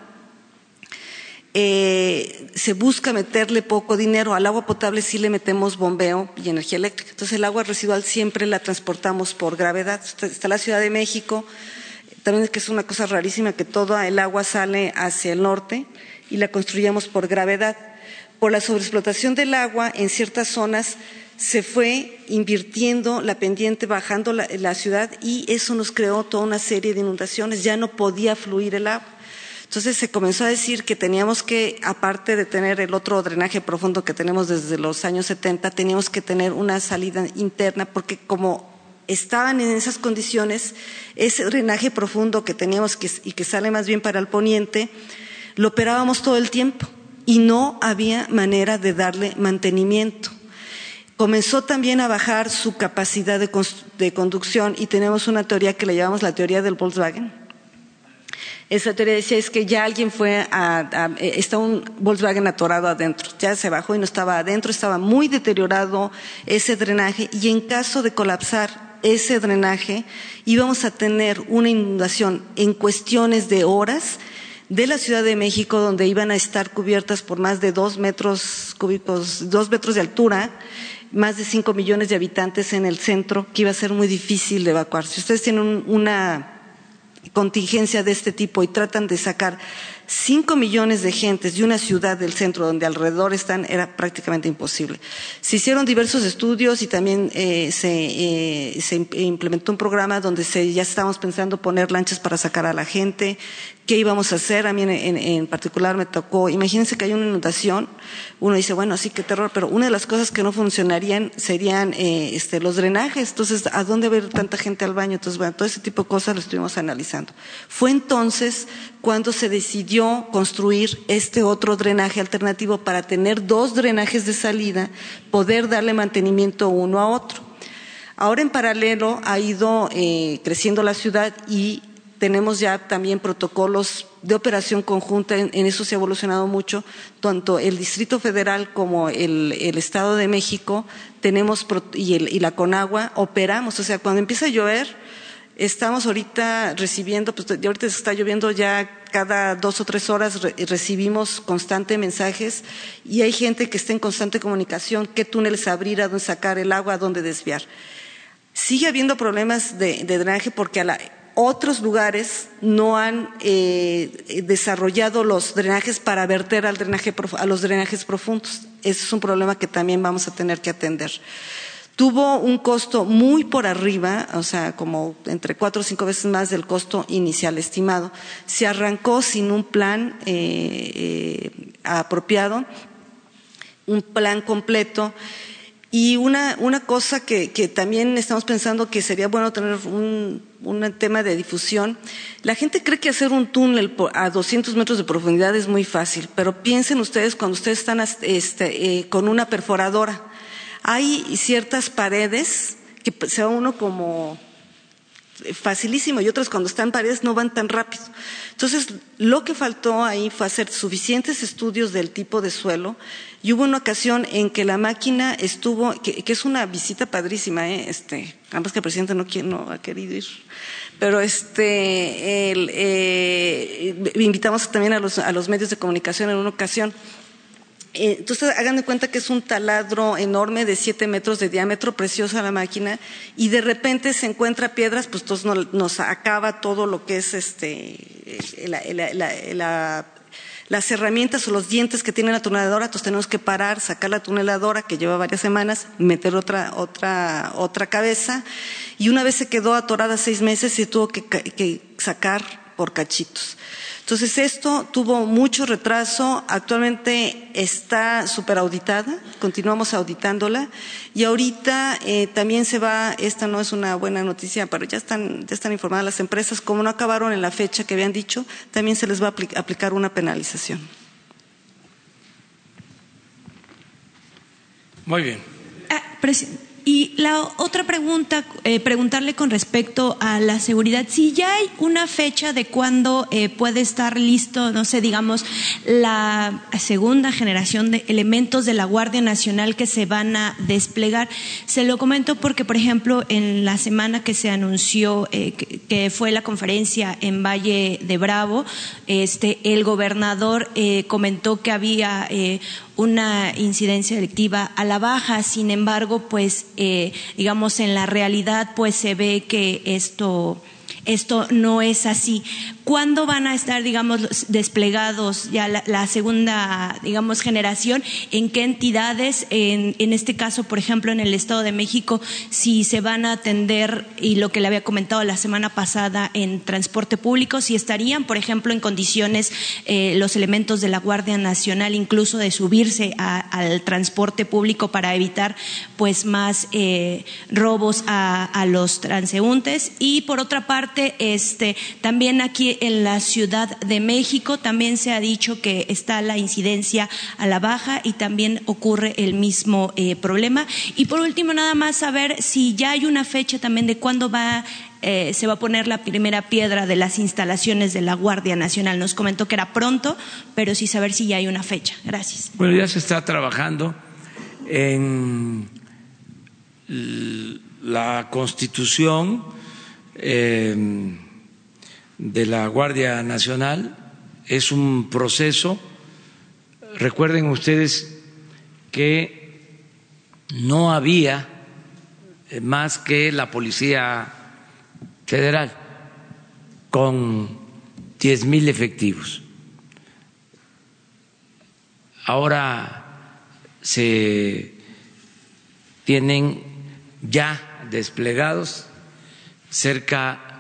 eh, se busca meterle poco dinero, al agua potable sí le metemos bombeo y energía eléctrica. Entonces el agua residual siempre la transportamos por gravedad. Está la Ciudad de México, también es que es una cosa rarísima que toda el agua sale hacia el norte y la construyamos por gravedad. Por la sobreexplotación del agua en ciertas zonas se fue invirtiendo la pendiente, bajando la, ciudad y eso nos creó toda una serie de inundaciones. Ya no podía fluir el agua. Entonces se comenzó a decir que teníamos que, aparte de tener el otro drenaje profundo que tenemos desde los años 70, teníamos que tener una salida interna porque como estaban en esas condiciones, ese drenaje profundo que teníamos y que sale más bien para el poniente, lo operábamos todo el tiempo y no había manera de darle mantenimiento comenzó también a bajar su capacidad de, conducción y tenemos una teoría que le llamamos la teoría del Volkswagen. Esa teoría decía es que ya alguien fue a, eh, está un Volkswagen atorado adentro, ya se bajó y no estaba adentro, estaba muy deteriorado ese drenaje y en caso de colapsar ese drenaje íbamos a tener una inundación en cuestiones de horas de la Ciudad de México donde iban a estar cubiertas por más de dos metros cúbicos, dos metros de altura más de cinco millones de habitantes en el centro, que iba a ser muy difícil de evacuar. Si ustedes tienen una contingencia de este tipo y tratan de sacar cinco millones de gentes de una ciudad del centro donde alrededor están era prácticamente imposible. Se hicieron diversos estudios y también eh, se, eh, se, implementó un programa donde se, ya estábamos pensando poner lanchas para sacar a la gente, qué íbamos a hacer. A mí en, particular me tocó, imagínense que hay una inundación, uno dice, bueno, sí, qué terror, pero una de las cosas que no funcionarían serían eh, este, los drenajes. Entonces, ¿a dónde va a ir tanta gente al baño? Entonces, bueno, todo ese tipo de cosas lo estuvimos analizando. Fue entonces cuando se decidió construir este otro drenaje alternativo para tener dos drenajes de salida, poder darle mantenimiento uno a otro. Ahora en paralelo ha ido eh, creciendo la ciudad y tenemos ya también protocolos de operación conjunta, en, eso se ha evolucionado mucho, tanto el Distrito Federal como el, Estado de México tenemos y, la Conagua operamos, o sea, cuando empieza a llover, estamos ahorita recibiendo, pues ahorita se está lloviendo ya cada dos o tres horas recibimos constante mensajes y hay gente que está en constante comunicación, qué túneles abrir, a dónde sacar el agua, a dónde desviar. Sigue habiendo problemas de, de drenaje porque a la, otros lugares no han eh, desarrollado los drenajes para verter al drenaje, a los drenajes profundos. Ese es un problema que también vamos a tener que atender. Tuvo un costo muy por arriba, o sea, como entre cuatro o cinco veces más del costo inicial estimado. Se arrancó sin un plan eh, eh, apropiado, un plan completo. Y una, una cosa que, también estamos pensando que sería bueno tener un, tema de difusión. La gente cree que hacer un túnel a 200 metros de profundidad es muy fácil, pero piensen ustedes cuando ustedes están este, eh, con una perforadora. Hay ciertas paredes que se va uno como facilísimo y otras cuando están paredes no van tan rápido. Entonces, lo que faltó ahí fue hacer suficientes estudios del tipo de suelo y hubo una ocasión en que la máquina estuvo, que, es una visita padrísima, ¿eh? este, ambas que el presidente no, no ha querido ir, pero este, eh, invitamos también a los, a los medios de comunicación en una ocasión entonces, hagan de cuenta que es un taladro enorme de siete metros de diámetro, preciosa la máquina, y de repente se encuentra piedras, pues entonces nos, acaba todo lo que es este, las herramientas o los dientes que tiene la tuneladora, entonces tenemos que parar, sacar la tuneladora, que lleva varias semanas, meter otra, otra, otra cabeza, y una vez se quedó atorada seis meses y tuvo que sacar por cachitos. Entonces, esto tuvo mucho retraso, actualmente está superauditada, continuamos auditándola y ahorita eh, también se va, esta no es una buena noticia, pero ya están, ya están informadas las empresas, como no acabaron en la fecha que habían dicho, también se les va a aplicar una penalización. Muy bien. Ah, y la otra pregunta, eh, preguntarle con respecto a la seguridad, si ya hay una fecha de cuándo eh, puede estar listo, no sé, digamos, la segunda generación de elementos de la Guardia Nacional que se van a desplegar. Se lo comento porque, por ejemplo, en la semana que se anunció eh, que, fue la conferencia en Valle de Bravo, este, el gobernador comentó que había una incidencia delictiva a la baja. Sin embargo, pues, eh, digamos, en la realidad, pues se ve que esto esto no es así. ¿Cuándo van a estar, digamos, desplegados ya la, segunda, digamos, generación? ¿En qué entidades? En, este caso, por ejemplo, en el Estado de México, si se van a atender, y lo que le había comentado la semana pasada, en transporte público, si estarían, por ejemplo, en condiciones eh, los elementos de la Guardia Nacional, incluso de subirse al transporte público para evitar, pues, más eh, robos a, a los transeúntes. Y por otra parte, este, también aquí en la Ciudad de México también se ha dicho que está la incidencia a la baja y también ocurre el mismo eh, problema. Y por último, nada más saber si ya hay una fecha también de cuándo va eh, se va a poner la primera piedra de las instalaciones de la Guardia Nacional. Nos comentó que era pronto, pero sí saber si ya hay una fecha. Gracias. Bueno, ya se está trabajando en la Constitución. Eh, de la Guardia Nacional. Es un proceso. Recuerden ustedes que no había eh, más que la Policía Federal con diez mil efectivos. Ahora se tienen ya desplegados cerca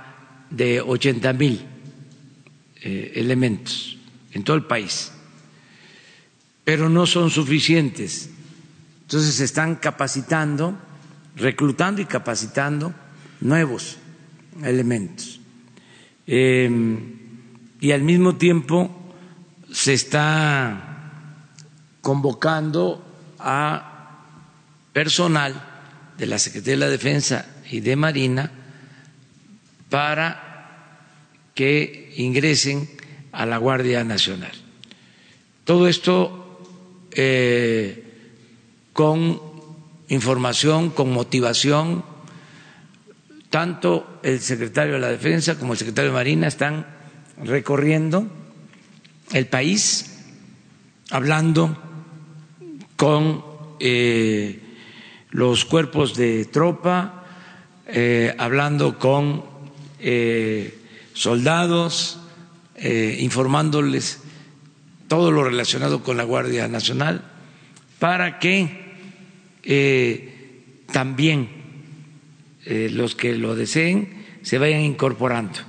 de 80 mil eh, elementos en todo el país, pero no son suficientes. Entonces se están capacitando, reclutando y capacitando nuevos elementos. Em, y al mismo tiempo se está convocando a personal de la Secretaría de la Defensa y de Marina para que ingresen a la Guardia Nacional. Todo esto eh, con información, con motivación. Tanto el secretario de la Defensa como el secretario de Marina están recorriendo el país hablando con eh, los cuerpos de tropa, eh, hablando con eh, soldados, eh, informándoles todo lo relacionado con la Guardia Nacional, para que eh, también los que lo deseen se vayan incorporando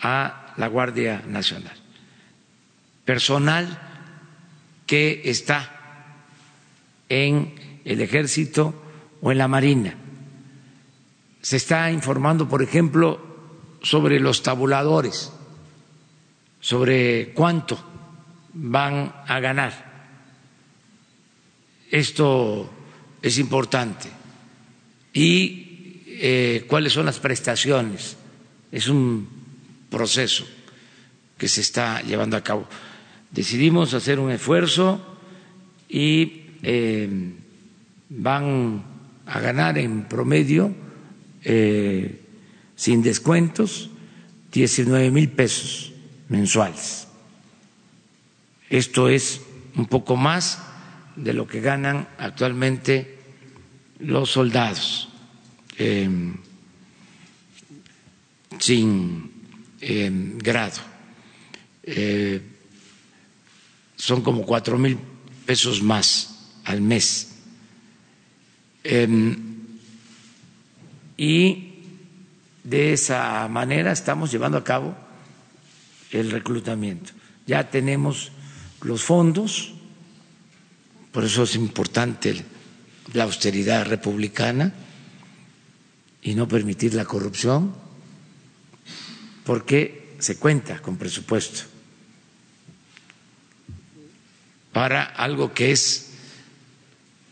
a la Guardia Nacional. Personal que está en el ejército o en la marina se está informando, por ejemplo, sobre los tabuladores, sobre cuánto van a ganar. Esto es importante. Y eh, cuáles son las prestaciones. Es un proceso que se está llevando a cabo. Decidimos hacer un esfuerzo y eh, van a ganar en promedio, eh, sin descuentos, 19 mil pesos mensuales. Esto es un poco más de lo que ganan actualmente los soldados em, sin em, grado. Eh, son como cuatro mil pesos más al mes. Y de esa manera estamos llevando a cabo el reclutamiento. Ya tenemos los fondos, por eso es importante la austeridad republicana y no permitir la corrupción, porque se cuenta con presupuesto para algo que es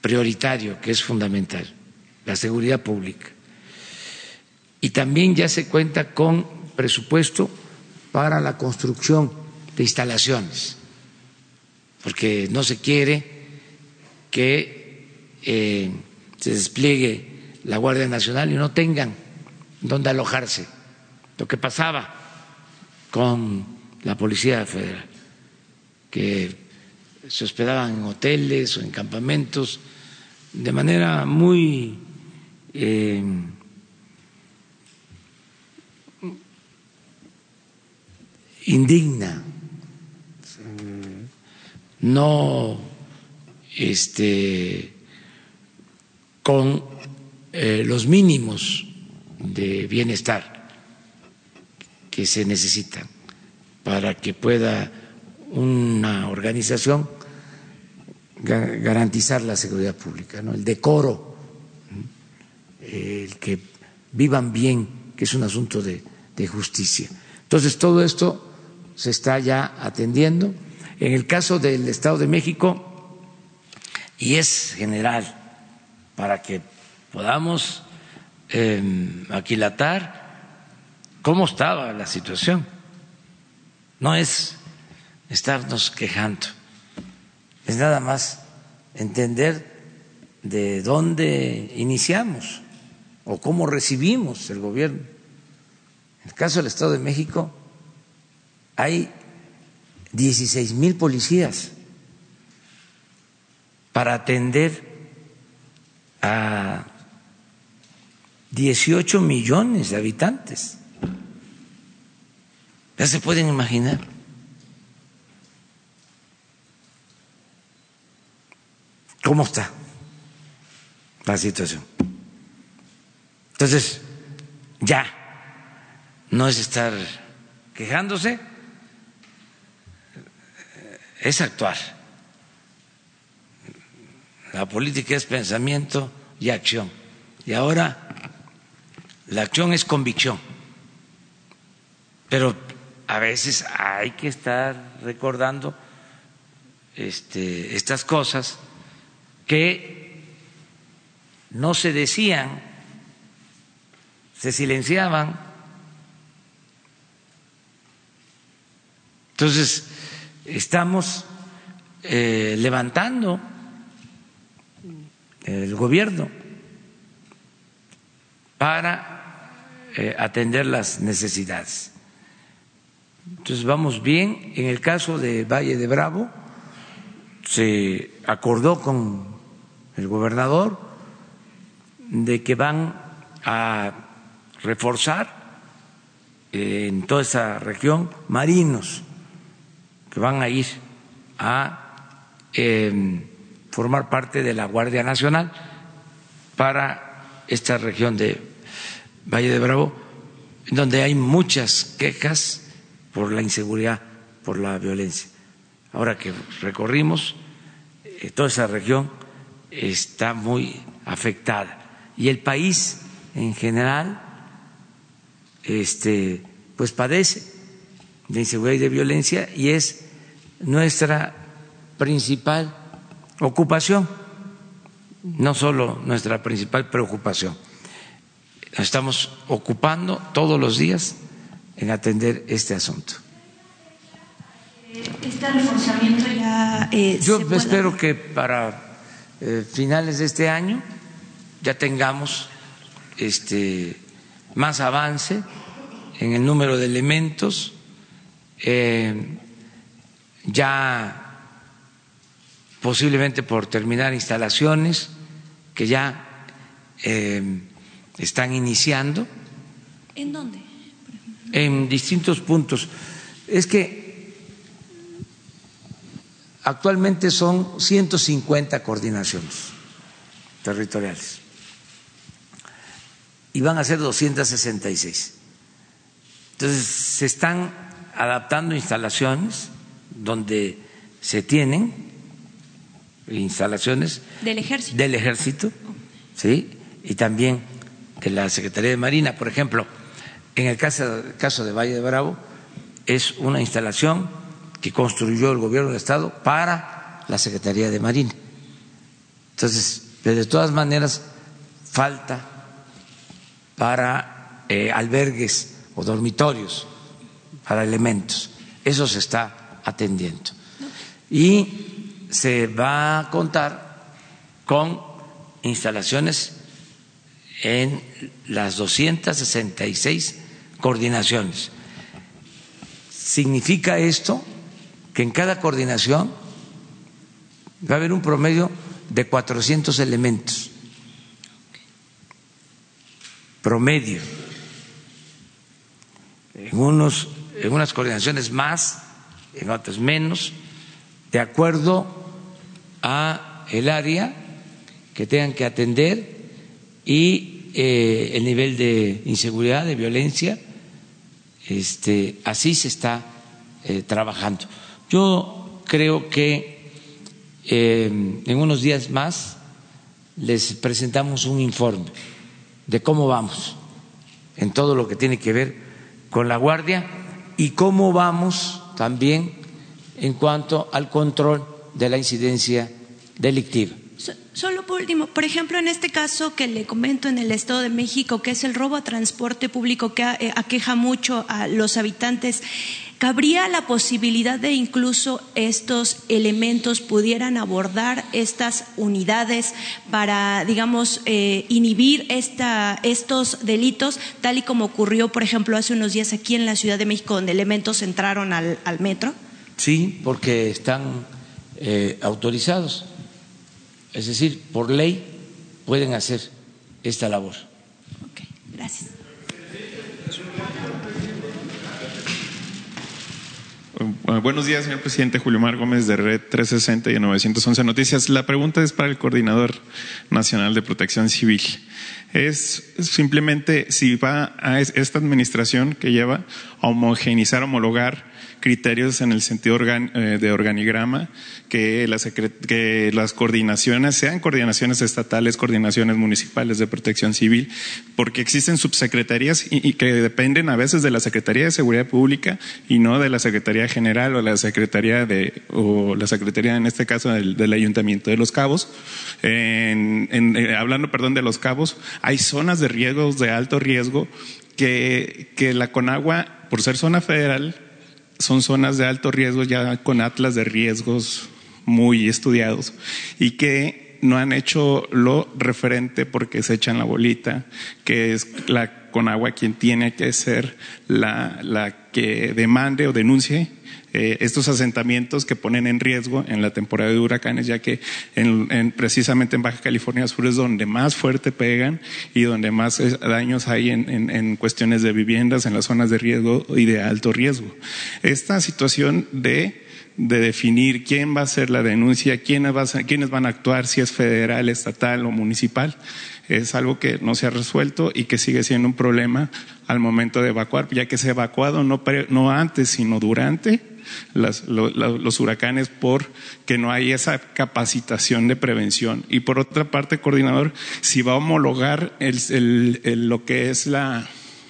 prioritario, que es fundamental, la seguridad pública. Y también ya se cuenta con presupuesto para la construcción de instalaciones, porque no se quiere que eh, se despliegue la Guardia Nacional y no tengan donde alojarse. Lo que pasaba con la Policía Federal, que se hospedaban en hoteles o en campamentos de manera muy eh, indigna, no este, con eh, los mínimos de bienestar que se necesitan para que pueda una organización garantizar la seguridad pública, ¿no? el decoro, el que vivan bien, que es un asunto de, de justicia. Entonces, todo esto se está ya atendiendo. En el caso del Estado de México, y es general, para que podamos em, aquilatar cómo estaba la situación. No es estarnos quejando, es nada más entender de dónde iniciamos o cómo recibimos el gobierno. En el caso del Estado de México, hay 16 mil policías para atender a 18 millones de habitantes. Ya se pueden imaginar. ¿Cómo está la situación? Entonces, ya, no es estar quejándose, es actuar. La política es pensamiento y acción. Y ahora la acción es convicción. Pero a veces hay que estar recordando este, estas cosas que no se decían, se silenciaban. Entonces, estamos eh, levantando el gobierno para eh, atender las necesidades. Entonces vamos bien. En el caso de Valle de Bravo, se acordó con el gobernador de que van a reforzar en toda esa región marinos van a ir a em, formar parte de la Guardia Nacional para esta región de Valle de Bravo, donde hay muchas quejas por la inseguridad, por la violencia. Ahora que recorrimos, eh, toda esa región está muy afectada y el país en general este pues padece de inseguridad y de violencia y es nuestra principal ocupación, no solo nuestra principal preocupación. estamos ocupando todos los días en atender este asunto. Este reforzamiento ya. Eh, Yo espero que para eh, finales de este año ya tengamos este, más avance en el número de elementos, eh, ya posiblemente por terminar instalaciones que ya están iniciando. ¿En dónde? En distintos puntos. Es que Actualmente son 150 coordinaciones territoriales y van a ser 266. Entonces, se están adaptando instalaciones donde se tienen instalaciones del ejército, del ejército ¿sí? y también de la Secretaría de Marina. Por ejemplo, en el caso, caso de Valle de Bravo, es una instalación que construyó el gobierno del Estado para la Secretaría de Marina. Entonces, de todas maneras, falta para eh, albergues o dormitorios, para elementos. Eso se está atendiendo. Y se va a contar con instalaciones en las 266 coordinaciones. ¿Significa esto que en cada coordinación va a haber un promedio de 400 elementos. Promedio. En, unos, en unas coordinaciones más, en otras menos, de acuerdo a el área que tengan que atender y eh, el nivel de inseguridad, de violencia, este, así se está eh, trabajando. Yo creo que eh, en unos días más les presentamos un informe de cómo vamos en todo lo que tiene que ver con la Guardia y cómo vamos también en cuanto al control de la incidencia delictiva. Solo por último, por ejemplo, en este caso que le comento en el Estado de México, que es el robo a transporte público que eh, aqueja mucho a los habitantes, ¿Cabría la posibilidad de incluso estos elementos pudieran abordar estas unidades para, digamos, eh, inhibir esta, estos delitos, tal y como ocurrió, por ejemplo, hace unos días aquí en la Ciudad de México, donde elementos entraron al, metro? Sí, porque están eh, autorizados. Es decir, por ley pueden hacer esta labor. Ok, gracias. Buenos días, señor presidente. Julio Mar Gómez de Red 360 y 911 Noticias. La pregunta es para el Coordinador Nacional de Protección Civil. Es simplemente si va a esta administración que lleva a homogeneizar, homologar criterios en el sentido eh, de organigrama, que las, que las coordinaciones sean coordinaciones estatales, coordinaciones municipales de protección civil, porque existen subsecretarías y, que dependen a veces de la Secretaría de Seguridad Pública y no de la Secretaría General o la Secretaría de, o la Secretaría en este caso del, Ayuntamiento de Los Cabos. Eh, hablando, perdón, de Los Cabos, hay zonas de riesgos de alto riesgo que, que la Conagua, por ser zona federal, son zonas de alto riesgo ya con atlas de riesgos muy estudiados y que no han hecho lo referente porque se echan la bolita, que es la Conagua quien tiene que ser la, la que demande o denuncie eh, estos asentamientos que ponen en riesgo en la temporada de huracanes, ya que en, precisamente en Baja California Sur es donde más fuerte pegan y donde más eh, daños hay en, en cuestiones de viviendas, en las zonas de riesgo y de alto riesgo. Esta situación de de definir quién va a hacer la denuncia, quiénes van a actuar, si es federal, estatal o municipal, es algo que no se ha resuelto y que sigue siendo un problema al momento de evacuar, ya que se ha evacuado no, no antes, sino durante los huracanes porque no hay esa capacitación de prevención. Y por otra parte, coordinador, si va a homologar lo que es la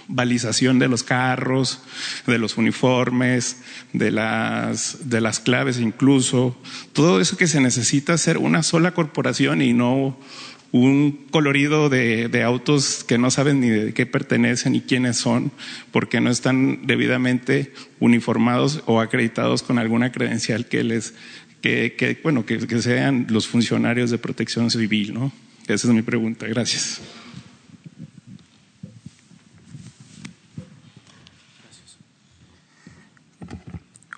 balización de los carros, de los uniformes, de las, de las claves incluso, todo eso que se necesita hacer una sola corporación y no un colorido de, de, autos que no saben ni de qué pertenecen ni quiénes son, porque no están debidamente uniformados o acreditados con alguna credencial que les, que, bueno, que, que, sean los funcionarios de protección civil, ¿no? Esa es mi pregunta. Gracias.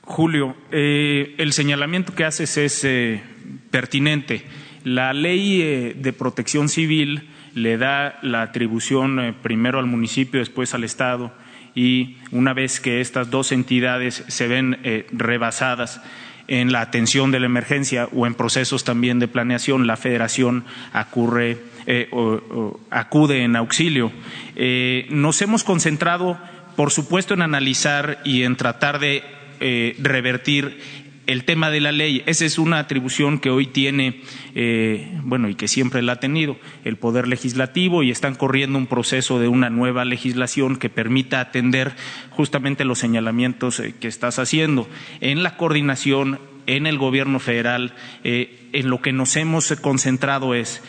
Julio, eh, el señalamiento que haces es eh, pertinente. La ley eh, de protección civil le da la atribución eh, primero al municipio, después al Estado, y una vez que estas dos entidades se ven eh, rebasadas en la atención de la emergencia o en procesos también de planeación, la federación acude en auxilio. nos hemos concentrado, por supuesto, en analizar y en tratar de revertir el tema de la ley. Esa es una atribución que hoy tiene, eh, bueno, y que siempre la ha tenido el Poder Legislativo y están corriendo un proceso de una nueva legislación que permita atender justamente los señalamientos eh, que estás haciendo. En la coordinación, en el Gobierno federal, eh, en lo que nos hemos concentrado es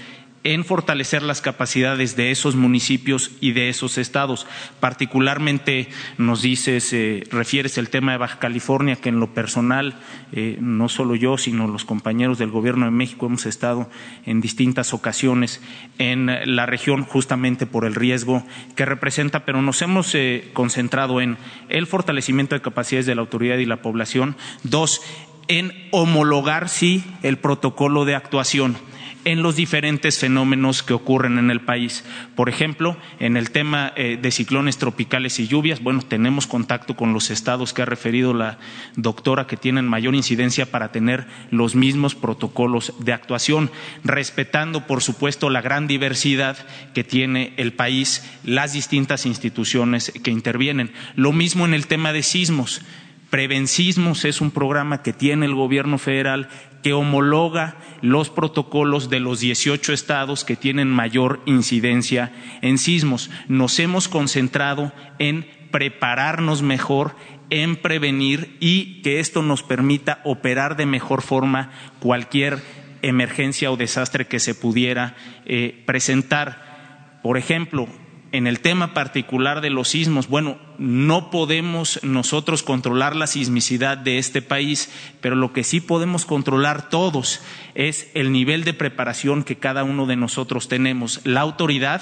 en fortalecer las capacidades de esos municipios y de esos estados. Particularmente nos dices, eh, refieres el tema de Baja California, que en lo personal, eh, no solo yo, sino los compañeros del Gobierno de México hemos estado en distintas ocasiones en la región justamente por el riesgo que representa, pero nos hemos eh, concentrado en el fortalecimiento de capacidades de la autoridad y la población. Dos, en homologar, sí, el protocolo de actuación en los diferentes fenómenos que ocurren en el país. Por ejemplo, en el tema eh, de ciclones tropicales y lluvias, bueno, tenemos contacto con los estados que ha referido la doctora que tienen mayor incidencia para tener los mismos protocolos de actuación, respetando, por supuesto, la gran diversidad que tiene el país, las distintas instituciones que intervienen. Lo mismo en el tema de sismos. Prevencismos es un programa que tiene el gobierno federal que homologa los protocolos de los 18 estados que tienen mayor incidencia en sismos. Nos hemos concentrado en prepararnos mejor, en prevenir y que esto nos permita operar de mejor forma cualquier emergencia o desastre que se pudiera eh, presentar. Por ejemplo, en el tema particular de los sismos, bueno, no podemos nosotros controlar la sismicidad de este país, pero lo que sí podemos controlar todos es el nivel de preparación que cada uno de nosotros tenemos, la autoridad,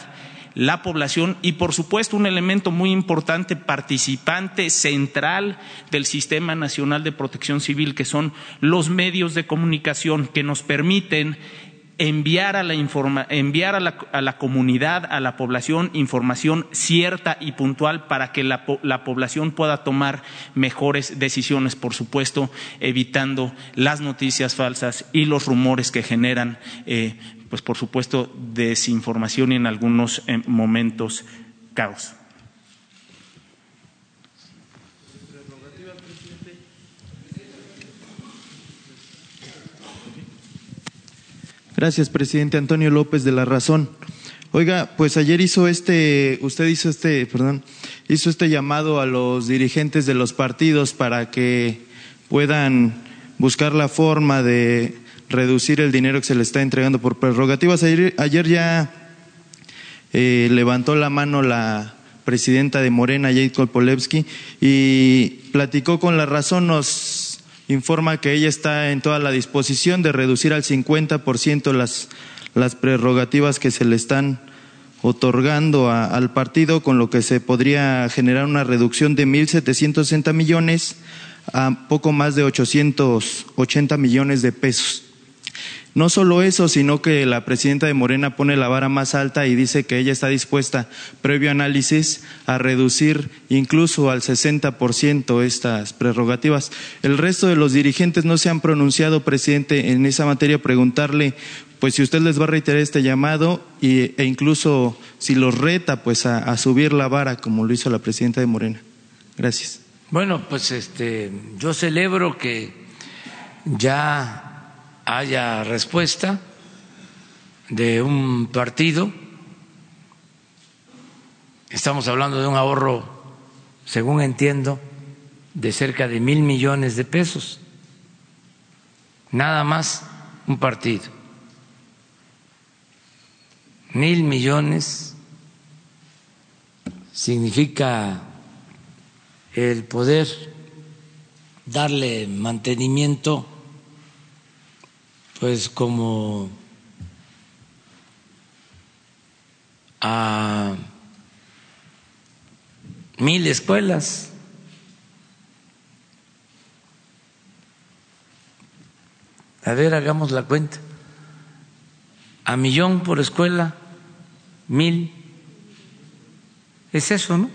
la población y, por supuesto, un elemento muy importante, participante central del Sistema Nacional de Protección Civil, que son los medios de comunicación que nos permiten enviar a la, informa, enviar a la, a la, comunidad, a la población, información cierta y puntual para que la, la, población pueda tomar mejores decisiones, por supuesto, evitando las noticias falsas y los rumores que generan, eh, pues por supuesto, desinformación y en algunos eh, momentos caos. Gracias, presidente Antonio López de la Razón. Oiga, pues ayer hizo este, usted hizo este, perdón, hizo este llamado a los dirigentes de los partidos para que puedan buscar la forma de reducir el dinero que se le está entregando por prerrogativas. Ayer, ya eh, levantó la mano la presidenta de Morena, Jade Kolpolevsky, y platicó con la razón, nos informa que ella está en toda la disposición de reducir al 50% las, las prerrogativas que se le están otorgando al partido, con lo que se podría generar una reducción de 1.760 millones a poco más de 880 millones de pesos. No solo eso, sino que la presidenta de Morena pone la vara más alta y dice que ella está dispuesta, previo análisis, a reducir incluso al 60% estas prerrogativas. El resto de los dirigentes no se han pronunciado, presidente, en esa materia, preguntarle, pues si usted les va a reiterar este llamado y, e incluso si los reta, pues a, a subir la vara, como lo hizo la presidenta de Morena. Gracias. Bueno, pues este, yo celebro que ya haya respuesta de un partido. Estamos hablando de un ahorro, según entiendo, de cerca de mil millones de pesos. Nada más un partido. mil millones significa el poder darle mantenimiento pues como a mil escuelas. A ver, hagamos la cuenta. A millón por escuela, mil. Es eso, ¿no?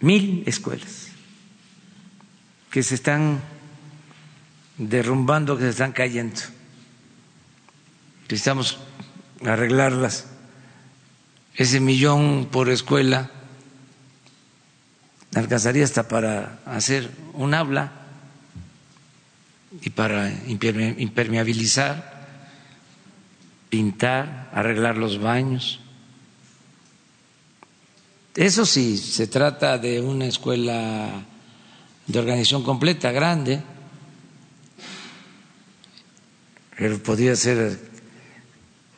Mil escuelas que se están derrumbando, que se están cayendo. Necesitamos arreglarlas. Ese millón por escuela alcanzaría hasta para hacer un aula y para impermeabilizar, pintar, arreglar los baños. Eso sí, se trata de una escuela de organización completa, grande, pero podría ser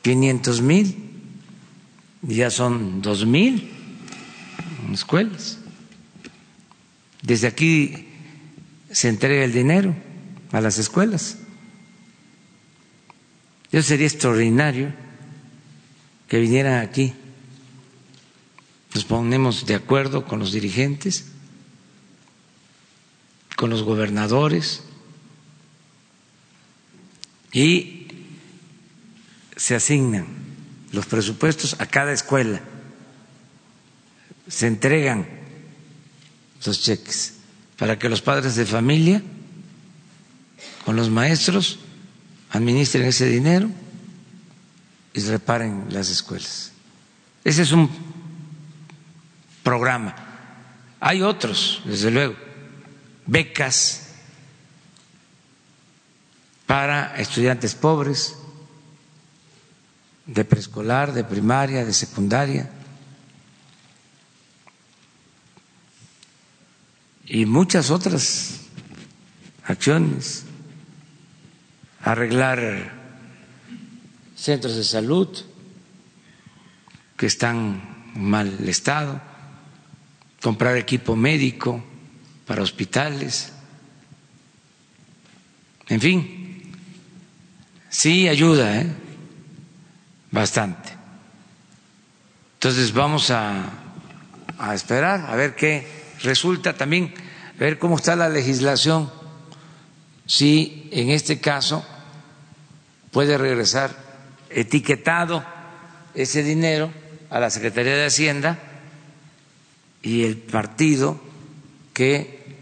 500 mil, ya son dos mil escuelas. Desde aquí se entrega el dinero a las escuelas. Eso sería extraordinario que vinieran aquí. Nos ponemos de acuerdo con los dirigentes, con los gobernadores y se asignan los presupuestos a cada escuela, se entregan los cheques para que los padres de familia con los maestros, administren ese dinero y reparen las escuelas. Ese es un programa. Hay otros, desde luego, becas para estudiantes pobres de preescolar, de primaria, de secundaria. Y muchas otras acciones. Arreglar centros de salud que están en mal estado, comprar equipo médico para hospitales, en fin, sí ayuda, ¿eh? bastante. Entonces vamos a, a esperar a ver qué resulta también, a ver cómo está la legislación, si en este caso puede regresar etiquetado ese dinero a la Secretaría de Hacienda y el partido que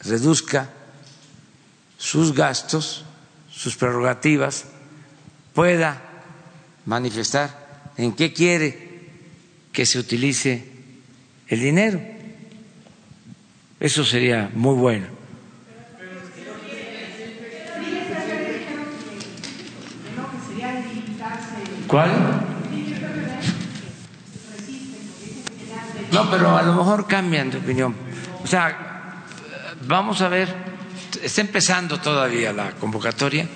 reduzca sus gastos, sus prerrogativas, pueda manifestar en qué quiere que se utilice el dinero. Eso sería muy bueno. ¿Cuál? No, pero a lo mejor cambian de opinión. O sea, vamos a ver, está empezando todavía la convocatoria,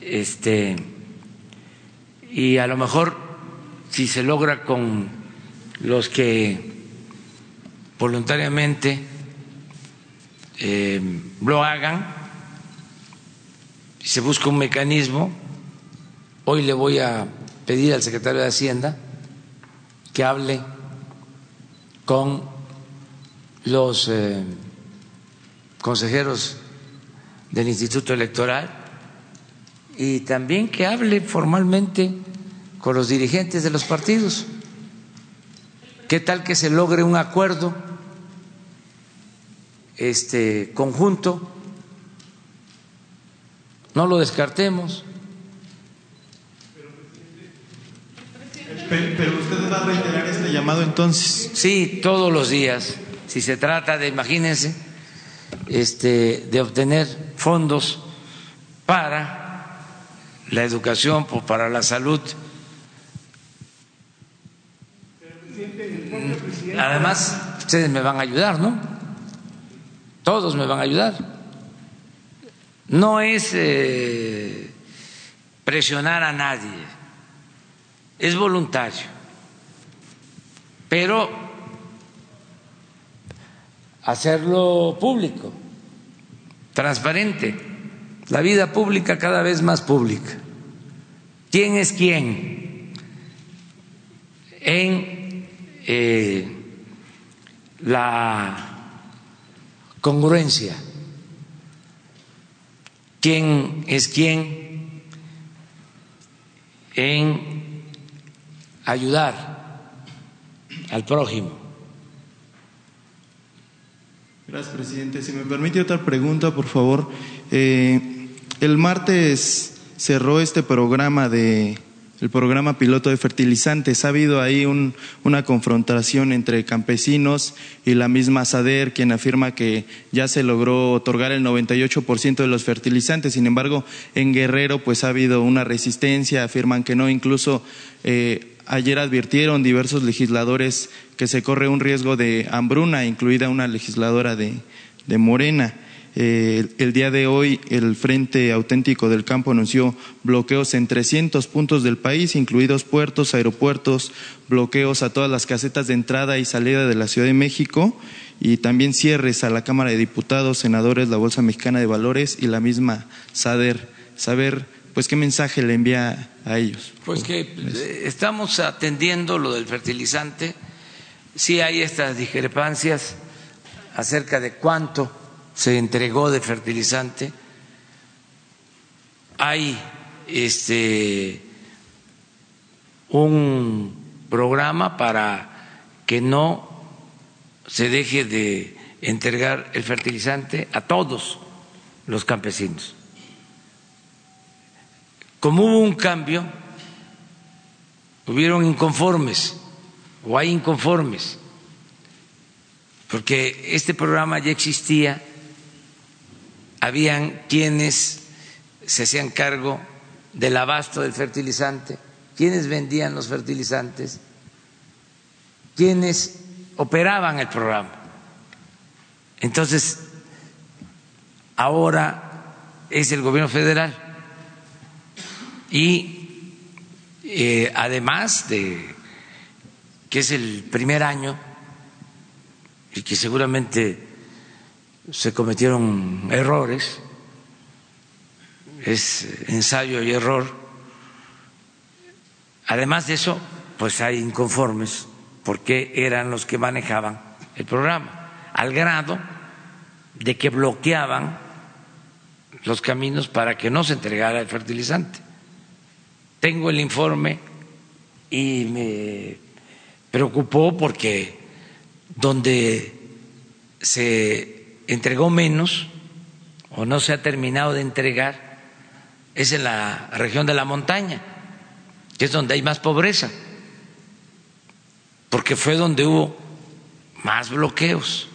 este, y a lo mejor si se logra con los que voluntariamente eh, lo hagan, se busca un mecanismo, hoy le voy a pedir al secretario de Hacienda que hable con los eh, consejeros del Instituto Electoral y también que hable formalmente con los dirigentes de los partidos. ¿Qué tal que se logre un acuerdo este conjunto? No lo descartemos. Pero, usted va a reiterar este llamado entonces. Sí, todos los días. Si se trata de, imagínense, este, de obtener fondos para la educación, para la salud. Además, ustedes me van a ayudar, ¿no? Todos me van a ayudar. No es eh, presionar a nadie, es voluntario, pero hacerlo público, transparente, la vida pública cada vez más pública. ¿Quién es quién? En eh, la congruencia. ¿Quién es quién en ayudar al prójimo? Gracias, presidente. Si me permite otra pregunta, por favor. Eh, el martes cerró este programa de el programa piloto de fertilizantes. Ha habido ahí una confrontación entre campesinos y la misma SADER, quien afirma que ya se logró otorgar el 98% de los fertilizantes. Sin embargo, en Guerrero pues ha habido una resistencia, afirman que no. Incluso eh, ayer advirtieron diversos legisladores que se corre un riesgo de hambruna, incluida una legisladora de Morena. Eh, el día de hoy el Frente Auténtico del Campo anunció bloqueos en 300 puntos del país, incluidos puertos, aeropuertos, bloqueos a todas las casetas de entrada y salida de la Ciudad de México y también cierres a la Cámara de Diputados, senadores, la Bolsa Mexicana de Valores y la misma SADER. Saber, pues, qué mensaje le envía a ellos. Pues que eh, estamos atendiendo lo del fertilizante. Sí hay estas discrepancias acerca de cuánto se entregó de fertilizante. Hay este un programa para que no se deje de entregar el fertilizante a todos los campesinos. Como hubo un cambio, hubieron inconformes o hay inconformes, porque este programa ya existía habían quienes se hacían cargo del abasto del fertilizante, quienes vendían los fertilizantes, quienes operaban el programa. Entonces, ahora es el gobierno federal y eh, además de que es el primer año y que seguramente se cometieron errores, es ensayo y error. Además de eso, pues hay inconformes porque eran los que manejaban el programa, al grado de que bloqueaban los caminos para que no se entregara el fertilizante. Tengo el informe y me preocupó porque donde se entregó menos o no se ha terminado de entregar es en la región de la montaña, que es donde hay más pobreza, porque fue donde hubo más bloqueos.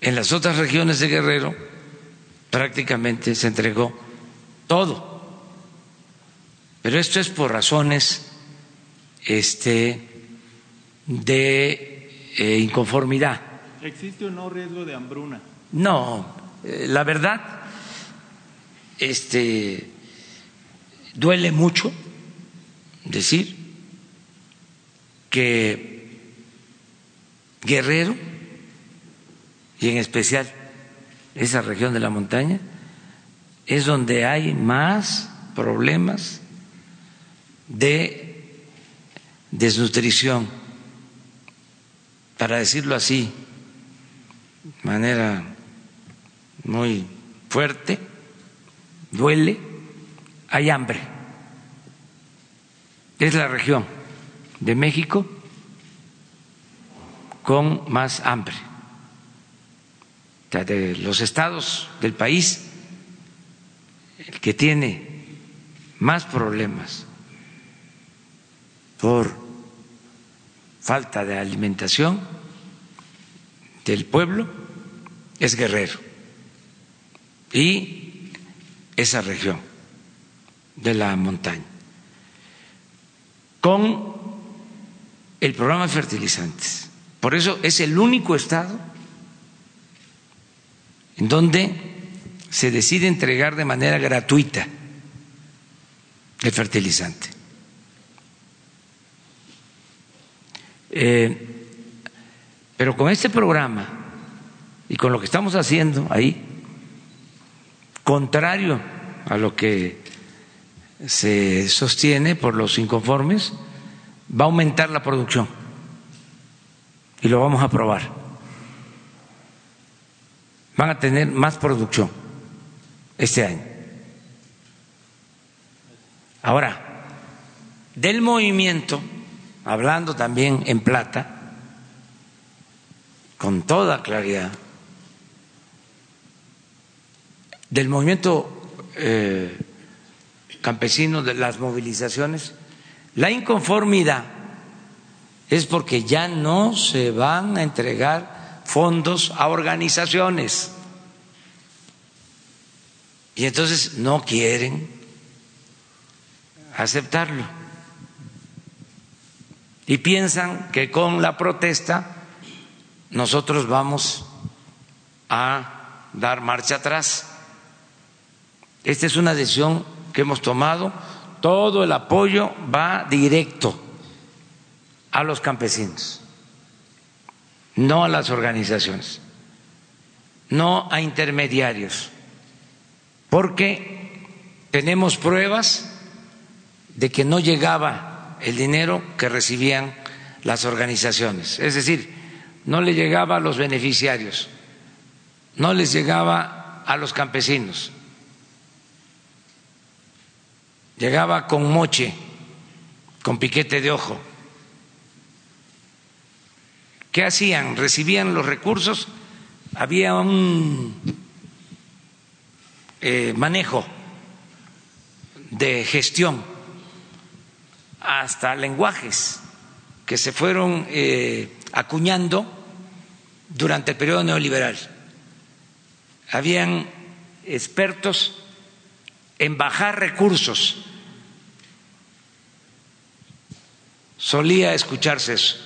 En las otras regiones de Guerrero prácticamente se entregó todo. Pero esto es por razones este, de eh, inconformidad ¿Existe o no riesgo de hambruna? No, eh, la verdad, este, duele mucho decir que Guerrero, y en especial esa región de la montaña, es donde hay más problemas de desnutrición, para decirlo así, manera muy fuerte, duele, hay hambre. Es la región de México con más hambre. De los estados del país, el que tiene más problemas por falta de alimentación del pueblo es Guerrero y esa región de la montaña. Con el programa de fertilizantes. Por eso es el único estado en donde se decide entregar de manera gratuita el fertilizante. Eh, pero con este programa y con lo que estamos haciendo ahí, contrario a lo que se sostiene por los inconformes, va a aumentar la producción y lo vamos a probar. Van a tener más producción este año. Ahora, del movimiento, hablando también en plata, con toda claridad, del movimiento eh, campesino, de las movilizaciones, la inconformidad es porque ya no se van a entregar fondos a organizaciones. Y entonces no quieren aceptarlo. Y piensan que con la protesta nosotros vamos a dar marcha atrás. Esta es una decisión que hemos tomado. Todo el apoyo va directo a los campesinos, no a las organizaciones, no a intermediarios, porque tenemos pruebas de que no llegaba el dinero que recibían las organizaciones, es decir, no le llegaba a los beneficiarios, no les llegaba a los campesinos, llegaba con moche, con piquete de ojo. ¿Qué hacían? Recibían los recursos, había un eh, manejo de gestión, hasta lenguajes que se fueron eh, acuñando durante el periodo neoliberal. Habían expertos en bajar recursos. Solía escucharse eso.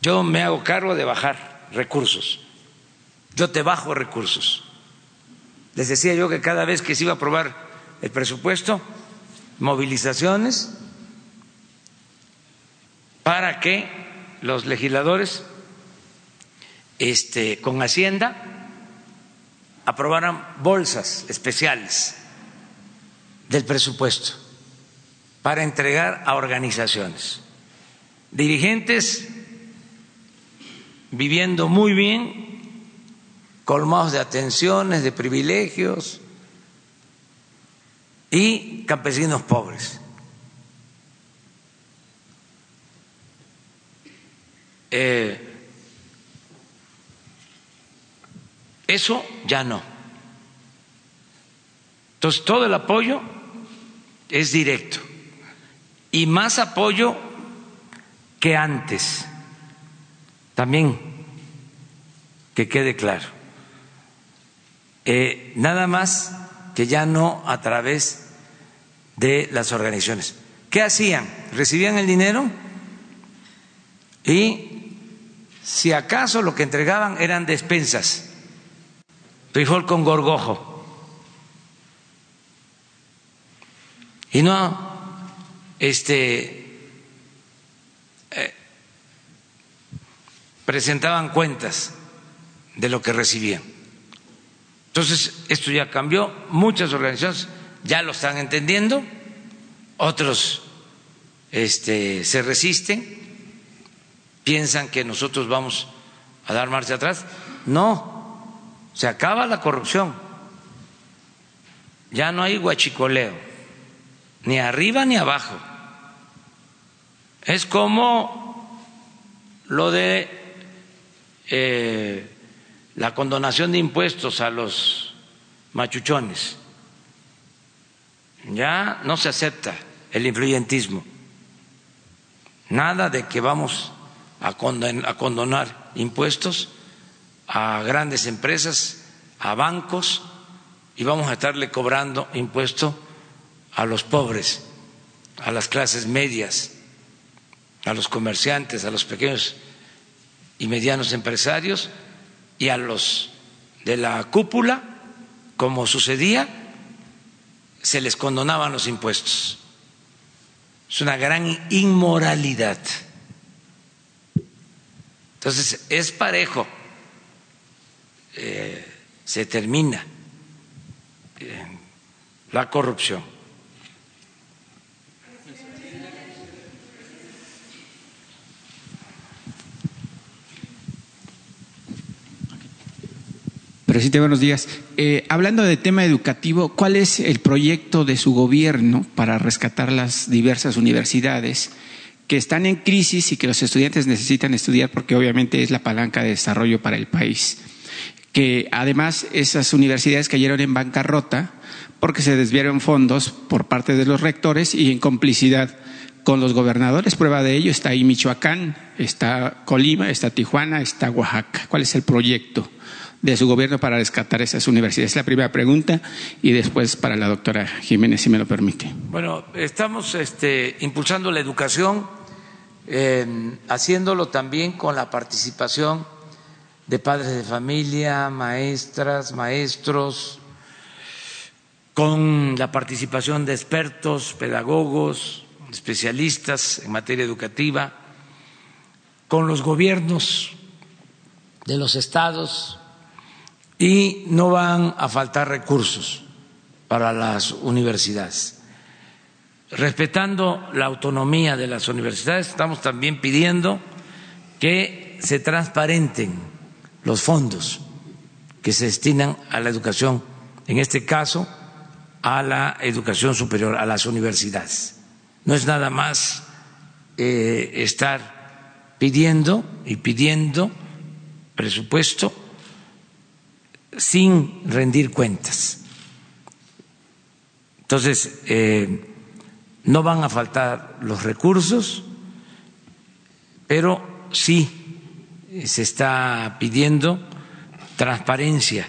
Yo me hago cargo de bajar recursos. Yo te bajo recursos. Les decía yo que cada vez que se iba a aprobar el presupuesto, movilizaciones para que los legisladores este, con Hacienda aprobaran bolsas especiales del presupuesto para entregar a organizaciones. Dirigentes viviendo muy bien, colmados de atenciones, de privilegios, y campesinos pobres. Eh, eso ya no. Entonces, todo el apoyo es directo y más apoyo que antes. También que quede claro. Eh, nada más que ya no a través de las organizaciones. ¿Qué hacían? Recibían el dinero y si acaso lo que entregaban eran despensas, frijol con gorgojo. Y no este eh, presentaban cuentas de lo que recibían. Entonces, esto ya cambió, muchas organizaciones ya lo están entendiendo, otros este, se resisten, piensan que nosotros vamos a dar marcha atrás. No, se acaba la corrupción, ya no hay guachicoleo, ni arriba ni abajo. Es como lo de eh, la condonación de impuestos a los machuchones. Ya no se acepta el influyentismo. Nada de que vamos a condonar impuestos a grandes empresas, a bancos, y vamos a estarle cobrando impuesto a los pobres, a las clases medias, a los comerciantes, a los pequeños y medianos empresarios y a los de la cúpula, como sucedía se les condonaban los impuestos. Es una gran inmoralidad. Entonces, es parejo. Eh, se termina eh, la corrupción. Presidente, buenos días. Eh, hablando de tema educativo, ¿cuál es el proyecto de su gobierno para rescatar las diversas universidades que están en crisis y que los estudiantes necesitan estudiar porque obviamente es la palanca de desarrollo para el país? Que además esas universidades cayeron en bancarrota porque se desviaron fondos por parte de los rectores y en complicidad con los gobernadores. Prueba de ello está ahí Michoacán, está Colima, está Tijuana, está Oaxaca. ¿Cuál es el proyecto? de su gobierno para rescatar esas universidades? Es la primera pregunta y después para la doctora Jiménez, si me lo permite. Bueno, estamos este, impulsando la educación, haciéndolo también con la participación de padres de familia, maestras, maestros, con la participación de expertos, pedagogos, especialistas en materia educativa, con los gobiernos de los estados y no van a faltar recursos para las universidades. Respetando la autonomía de las universidades, estamos también pidiendo que se transparenten los fondos que se destinan a la educación, en este caso a la educación superior, a las universidades. No es nada más eh, estar pidiendo y pidiendo presupuesto sin rendir cuentas. Entonces, eh, no van a faltar los recursos, pero sí se está pidiendo transparencia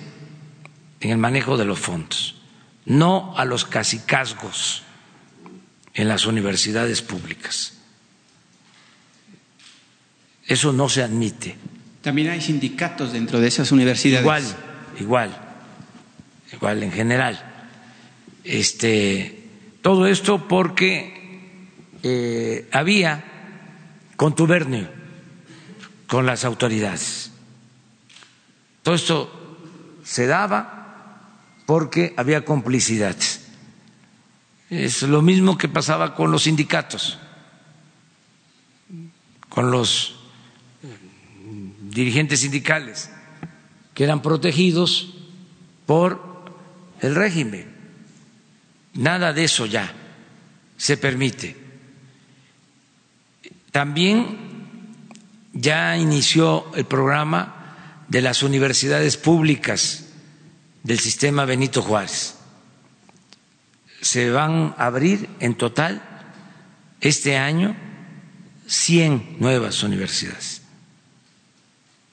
en el manejo de los fondos, no a los casicazgos en las universidades públicas. Eso no se admite. También hay sindicatos dentro de esas universidades. Igual igual, igual en general. Este, todo esto porque eh, había contubernio con las autoridades. Todo esto se daba porque había complicidad. Es lo mismo que pasaba con los sindicatos, con los dirigentes sindicales que eran protegidos por el régimen. Nada de eso ya se permite. También ya inició el programa de las universidades públicas del sistema Benito Juárez. Se van a abrir en total este año 100 nuevas universidades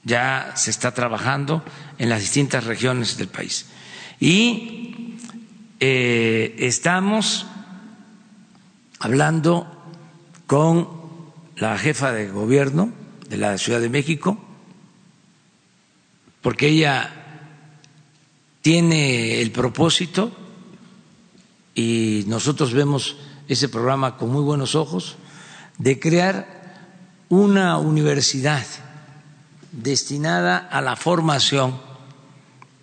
ya se está trabajando en las distintas regiones del país. Y eh, estamos hablando con la jefa de gobierno de la Ciudad de México, porque ella tiene el propósito y nosotros vemos ese programa con muy buenos ojos de crear una universidad destinada a la formación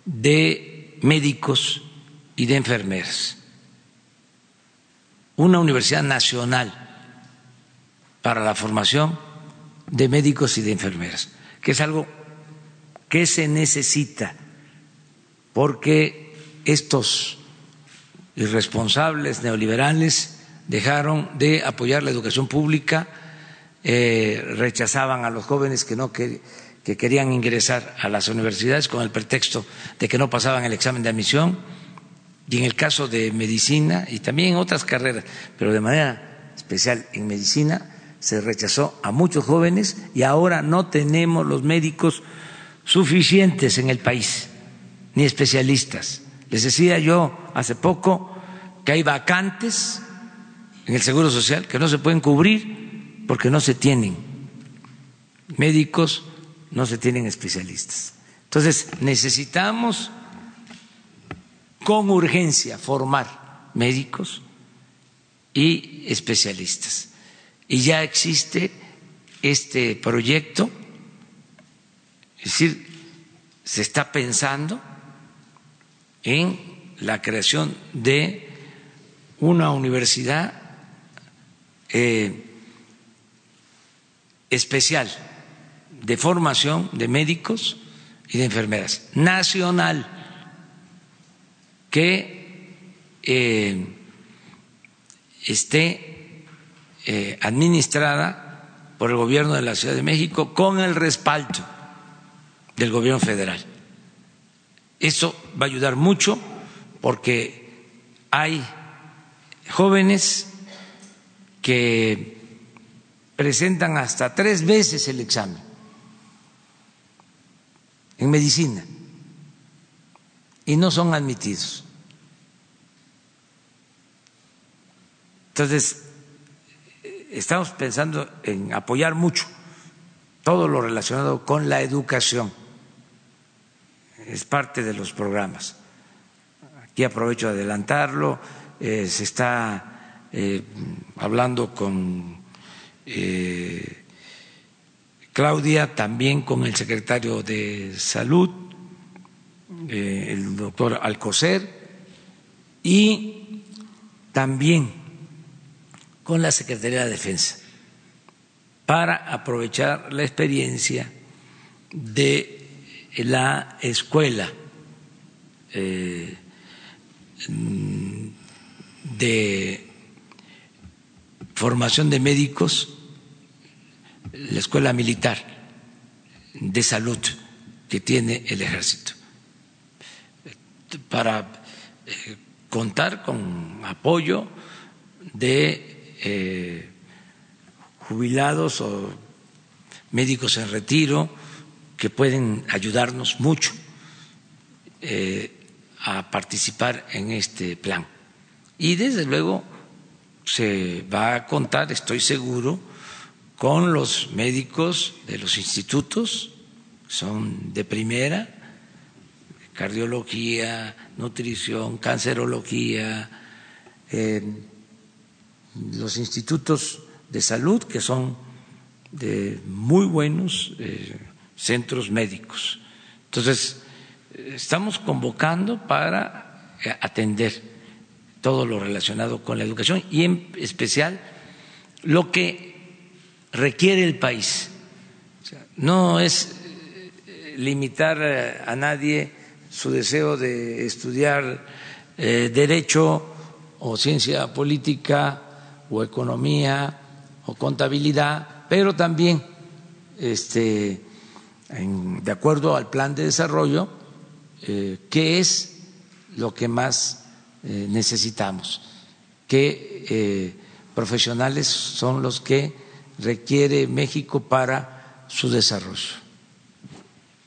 de médicos y de enfermeras. Una universidad nacional para la formación de médicos y de enfermeras, que es algo que se necesita porque estos irresponsables neoliberales dejaron de apoyar la educación pública, eh, rechazaban a los jóvenes que no querían que querían ingresar a las universidades con el pretexto de que no pasaban el examen de admisión, y en el caso de medicina y también en otras carreras, pero de manera especial en medicina, se rechazó a muchos jóvenes y ahora no tenemos los médicos suficientes en el país, ni especialistas. Les decía yo hace poco que hay vacantes en el Seguro Social que no se pueden cubrir porque no se tienen médicos no se tienen especialistas. Entonces, necesitamos con urgencia formar médicos y especialistas. Y ya existe este proyecto, es decir, se está pensando en la creación de una universidad eh, especial de formación de médicos y de enfermeras nacional que eh, esté eh, administrada por el gobierno de la Ciudad de México con el respaldo del gobierno federal. Eso va a ayudar mucho porque hay jóvenes que presentan hasta tres veces el examen en medicina y no son admitidos. Entonces, estamos pensando en apoyar mucho todo lo relacionado con la educación. Es parte de los programas. Aquí aprovecho de adelantarlo. Eh, se está eh, hablando con eh, Claudia, también con el secretario de Salud, el doctor Alcocer, y también con la Secretaría de Defensa, para aprovechar la experiencia de la escuela eh, de formación de médicos la escuela militar de salud que tiene el ejército. Para eh, contar con apoyo de eh, jubilados o médicos en retiro que pueden ayudarnos mucho eh, a participar en este plan. Y desde luego se va a contar, estoy seguro, con los médicos de los institutos, son de primera, cardiología, nutrición, cancerología, eh, los institutos de salud que son de muy buenos eh, centros médicos. Entonces, estamos convocando para eh, atender todo lo relacionado con la educación y en especial lo que requiere el país. no es eh, limitar a nadie su deseo de estudiar derecho o ciencia política o economía o contabilidad, pero también este, de acuerdo al plan de desarrollo, qué es lo que más necesitamos, qué profesionales son los que requiere México para su desarrollo.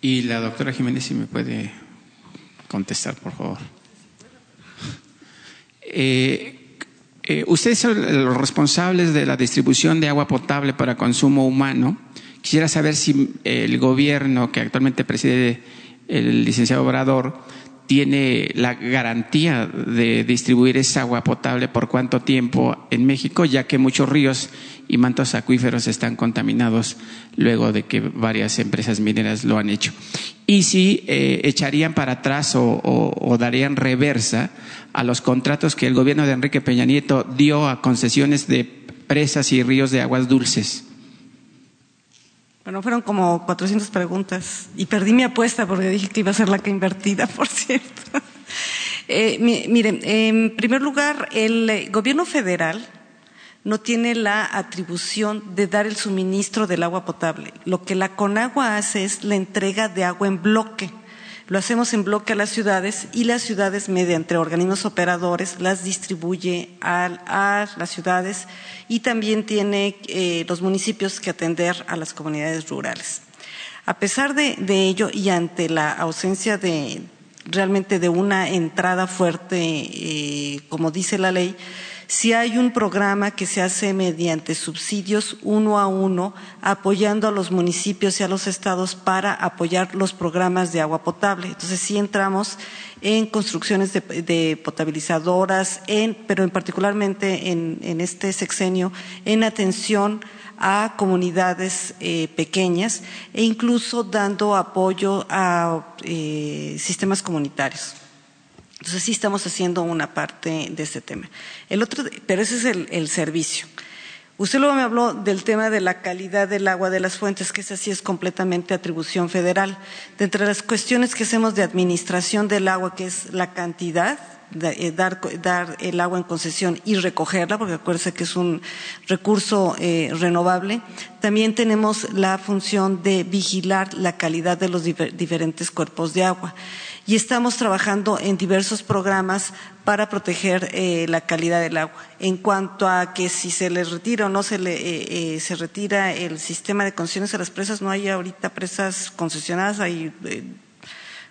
Y la doctora Jiménez, si me puede contestar, por favor. Eh, eh, ustedes son los responsables de la distribución de agua potable para consumo humano. Quisiera saber si el gobierno que actualmente preside el licenciado Obrador tiene la garantía de distribuir esa agua potable por cuánto tiempo en México, ya que muchos ríos y mantos acuíferos están contaminados luego de que varias empresas mineras lo han hecho. Y si eh, echarían para atrás o, darían reversa a los contratos que el gobierno de Enrique Peña Nieto dio a concesiones de presas y ríos de aguas dulces. Bueno, fueron como 400 preguntas y perdí mi apuesta porque dije que iba a ser la que invertida, por cierto. Eh, miren, en primer lugar, el gobierno federal no tiene la atribución de dar el suministro del agua potable. Lo que la Conagua hace es la entrega de agua en bloque. Lo hacemos en bloque a las ciudades y las ciudades, mediante organismos operadores, las distribuye a, las ciudades y también tiene eh, los municipios que atender a las comunidades rurales. A pesar de, ello y ante la ausencia de realmente de una entrada fuerte, eh, como dice la ley, Si hay un programa que se hace mediante subsidios uno a uno, apoyando a los municipios y a los estados para apoyar los programas de agua potable. Entonces, sí entramos en construcciones de, potabilizadoras, en, pero en particularmente en, en este sexenio, en atención a comunidades eh, pequeñas e incluso dando apoyo a eh, sistemas comunitarios. Entonces sí estamos haciendo una parte de este tema. El otro, pero ese es el, servicio. Usted luego me habló del tema de la calidad del agua de las fuentes, que esa sí es completamente atribución federal. De entre las cuestiones que hacemos de administración del agua, que es la cantidad, eh, dar, el agua en concesión y recogerla, porque acuérdense que es un recurso eh, renovable. También tenemos la función de vigilar la calidad de los diferentes cuerpos de agua. Y estamos trabajando en diversos programas para proteger eh, la calidad del agua. En cuanto a que si se les retira o no se le se retira el sistema de concesiones a las presas, no hay ahorita presas concesionadas, hay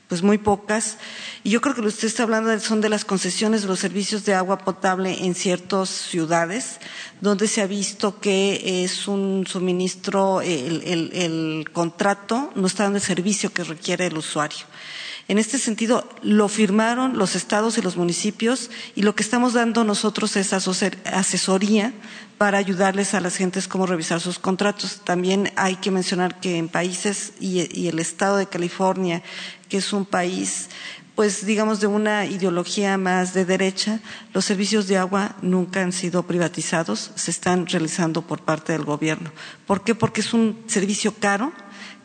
pues muy pocas. Y yo creo que lo que usted está hablando son de las concesiones de los servicios de agua potable en ciertas ciudades, donde se ha visto que es un suministro, el, el contrato no está dando el servicio que requiere el usuario. En este sentido, lo firmaron los estados y los municipios y lo que estamos dando nosotros es asesoría para ayudarles a las gentes cómo revisar sus contratos. También hay que mencionar que en países y, el estado de California, que es un país pues digamos de una ideología más de derecha, los servicios de agua nunca han sido privatizados, se están realizando por parte del gobierno. ¿Por qué? Porque es un servicio caro,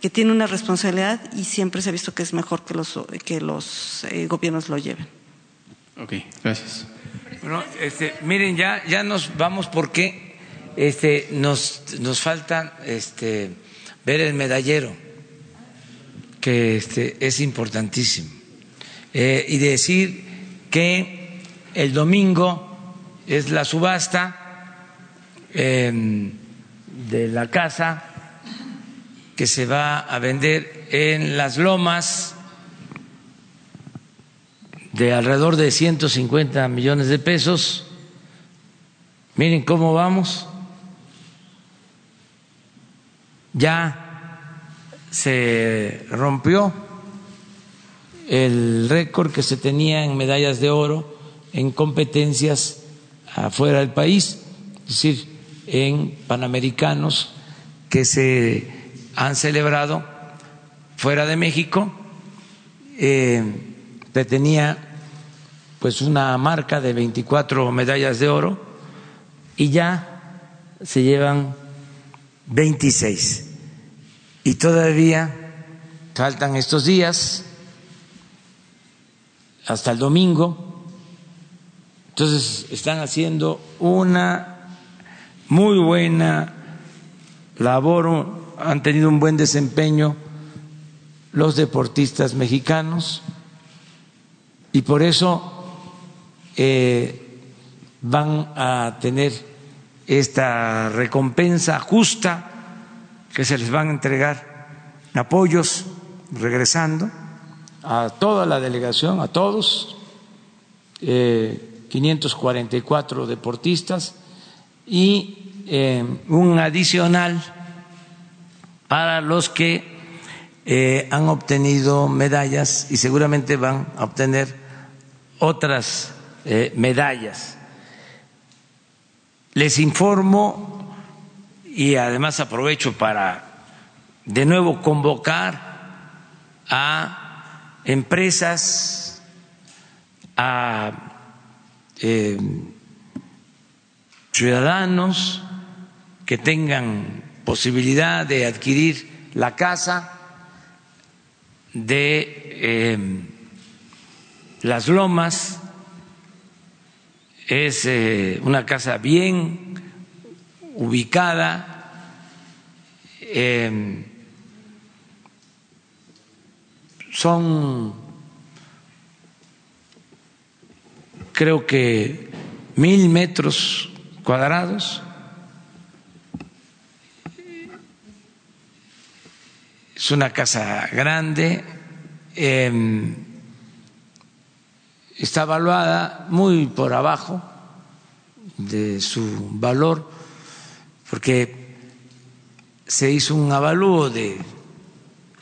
que tiene una responsabilidad y siempre se ha visto que es mejor que los, que los eh, gobiernos lo lleven. Ok, gracias. Bueno, este, miren, ya, ya nos vamos porque este, nos, nos falta este, ver el medallero, que este, es importantísimo. Eh, y decir que el domingo es la subasta em, de la casa que se va a vender en las lomas de alrededor de 150 millones de pesos. Miren cómo vamos. Ya se rompió el récord que se tenía en medallas de oro en competencias afuera del país, es decir, en panamericanos que se han celebrado fuera de México. Eh, tenía pues una marca de 24 medallas de oro y ya se llevan 26. Y todavía faltan estos días hasta el domingo. Entonces están haciendo una muy buena labor han tenido un buen desempeño los deportistas mexicanos y por eso eh, van a tener esta recompensa justa que se les van a entregar apoyos regresando a toda la delegación, a todos, eh, 544 deportistas y eh, un adicional para los que eh, han obtenido medallas y seguramente van a obtener otras eh, medallas. Les informo y además aprovecho para de nuevo convocar a empresas, a eh, ciudadanos que tengan posibilidad de adquirir la casa de em, las lomas. Es eh, una casa bien ubicada. Em, son, creo que, mil metros cuadrados es una casa grande, em, está evaluada muy por abajo, de su valor, porque se hizo un avalúo de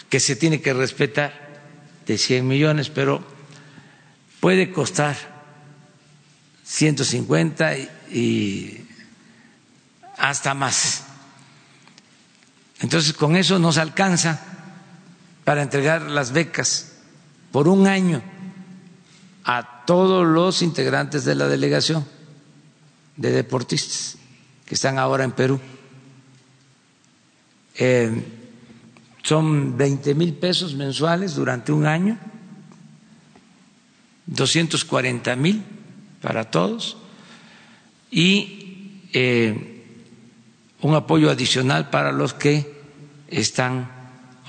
que se tiene que respetar de 100 millones, pero puede costar 150 y hasta más. Entonces, con eso nos alcanza para entregar las becas por un año a todos los integrantes de la delegación de deportistas que están ahora en Perú. Eh, son 20 mil pesos mensuales durante un año, 240 mil para todos y eh, un apoyo adicional para los que están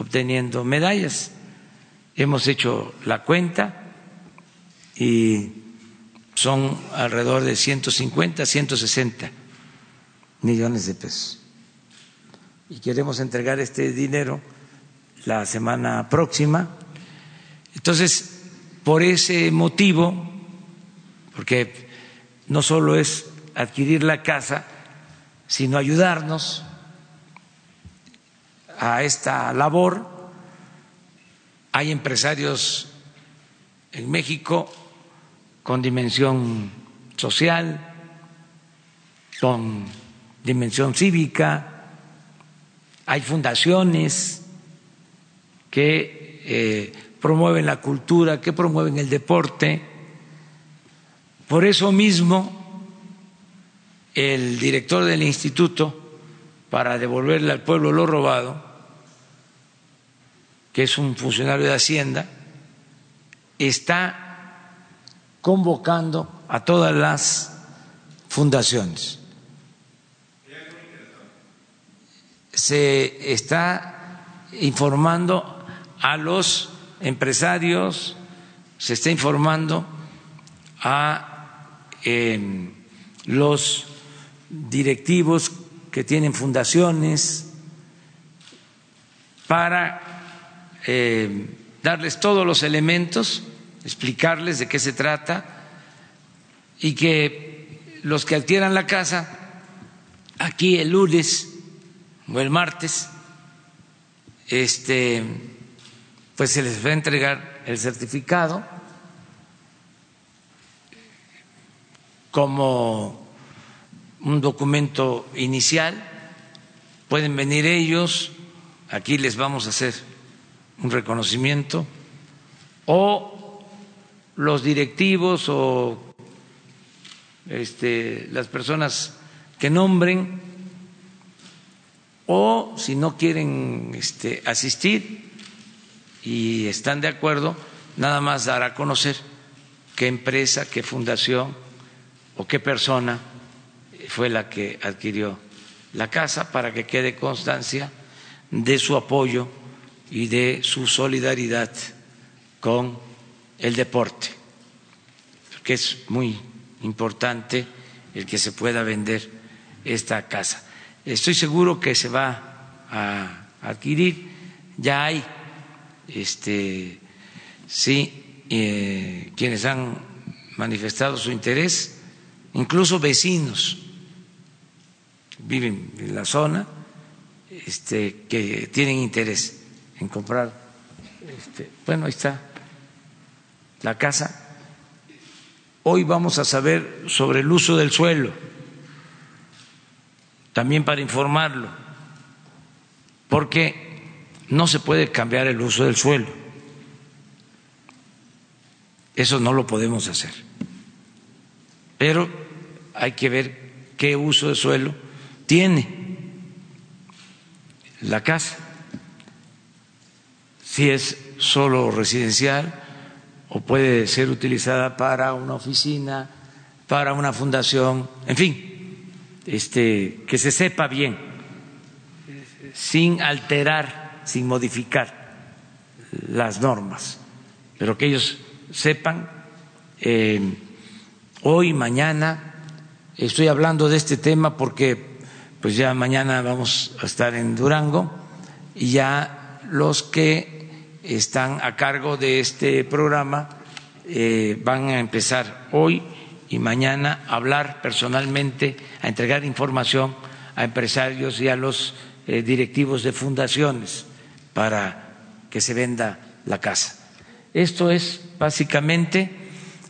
obteniendo medallas. Hemos hecho la cuenta y son alrededor de 150, 160 millones de pesos. Y queremos entregar este dinero la semana próxima. Entonces, por ese motivo, porque no solo es adquirir la casa, sino ayudarnos a esta labor. Hay empresarios en México con dimensión social, con dimensión cívica, hay fundaciones que eh, promueven la cultura, que promueven el deporte. Por eso mismo, el director del instituto, para devolverle al pueblo lo robado, que es un funcionario de Hacienda, está convocando a todas las fundaciones. Se está informando a los empresarios, se está informando a eh, los directivos que tienen fundaciones para eh, darles todos los elementos explicarles de qué se trata y que los que adquieran la casa aquí el lunes o el martes, este, pues se les va a entregar el certificado como un documento inicial. Pueden venir ellos, aquí les vamos a hacer un reconocimiento, o los directivos o este, las personas que nombren o si no quieren este, asistir y están de acuerdo, nada más dar a conocer qué empresa, qué fundación o qué persona fue la que adquirió la casa para que quede constancia de su apoyo y de su solidaridad con el deporte, que es muy importante el que se pueda vender esta casa. Estoy seguro que se va a adquirir, ya hay, este, sí, eh, quienes han manifestado su interés, incluso vecinos viven en la zona, este, que tienen interés en comprar. Este, bueno, ahí está la casa. Hoy vamos a saber sobre el uso del suelo, también para informarlo, porque no se puede cambiar el uso del suelo. Eso no lo podemos hacer. Pero hay que ver qué uso de suelo tiene la casa. Si es solo residencial, o puede ser utilizada para una oficina, para una fundación, en fin, este, que se sepa bien, sin alterar, sin modificar las normas, pero que ellos sepan, eh, hoy, mañana, estoy hablando de este tema porque pues ya mañana vamos a estar en Durango y ya los que están a cargo de este programa eh, van a empezar hoy y mañana hablar personalmente, a entregar información a empresarios y a los eh, directivos de fundaciones para que se venda la casa. Esto es básicamente,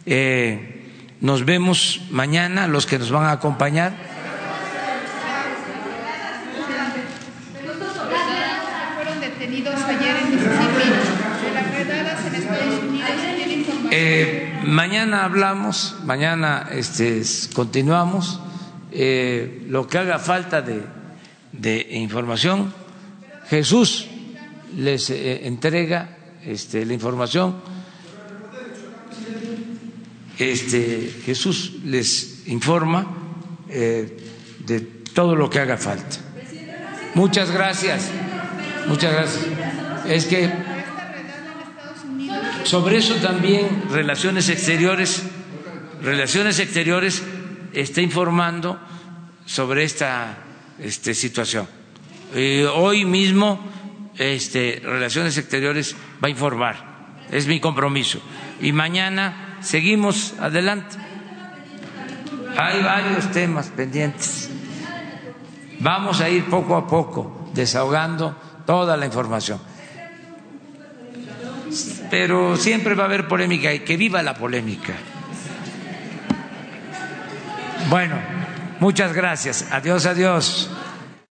eh, nos vemos mañana, los que nos van a acompañar. fueron detenidos ayer en Mississippi de las redadas en Estados Unidos. ¿Tiene información? Eh, mañana hablamos, mañana este, continuamos. Eh, lo que haga falta de, información, Jesús les eh, entrega este, la información. Este, Jesús les informa de todo lo que haga falta. Muchas gracias. Muchas gracias. Es que sobre eso también Relaciones Exteriores, Relaciones Exteriores está informando sobre esta este, situación. Eh, hoy mismo este, Relaciones Exteriores va a informar, es mi compromiso. Y mañana seguimos adelante. Hay varios temas pendientes. Vamos a ir poco a poco desahogando toda la información pero siempre va a haber polémica y que viva la polémica. Bueno, muchas gracias. Adiós, adiós.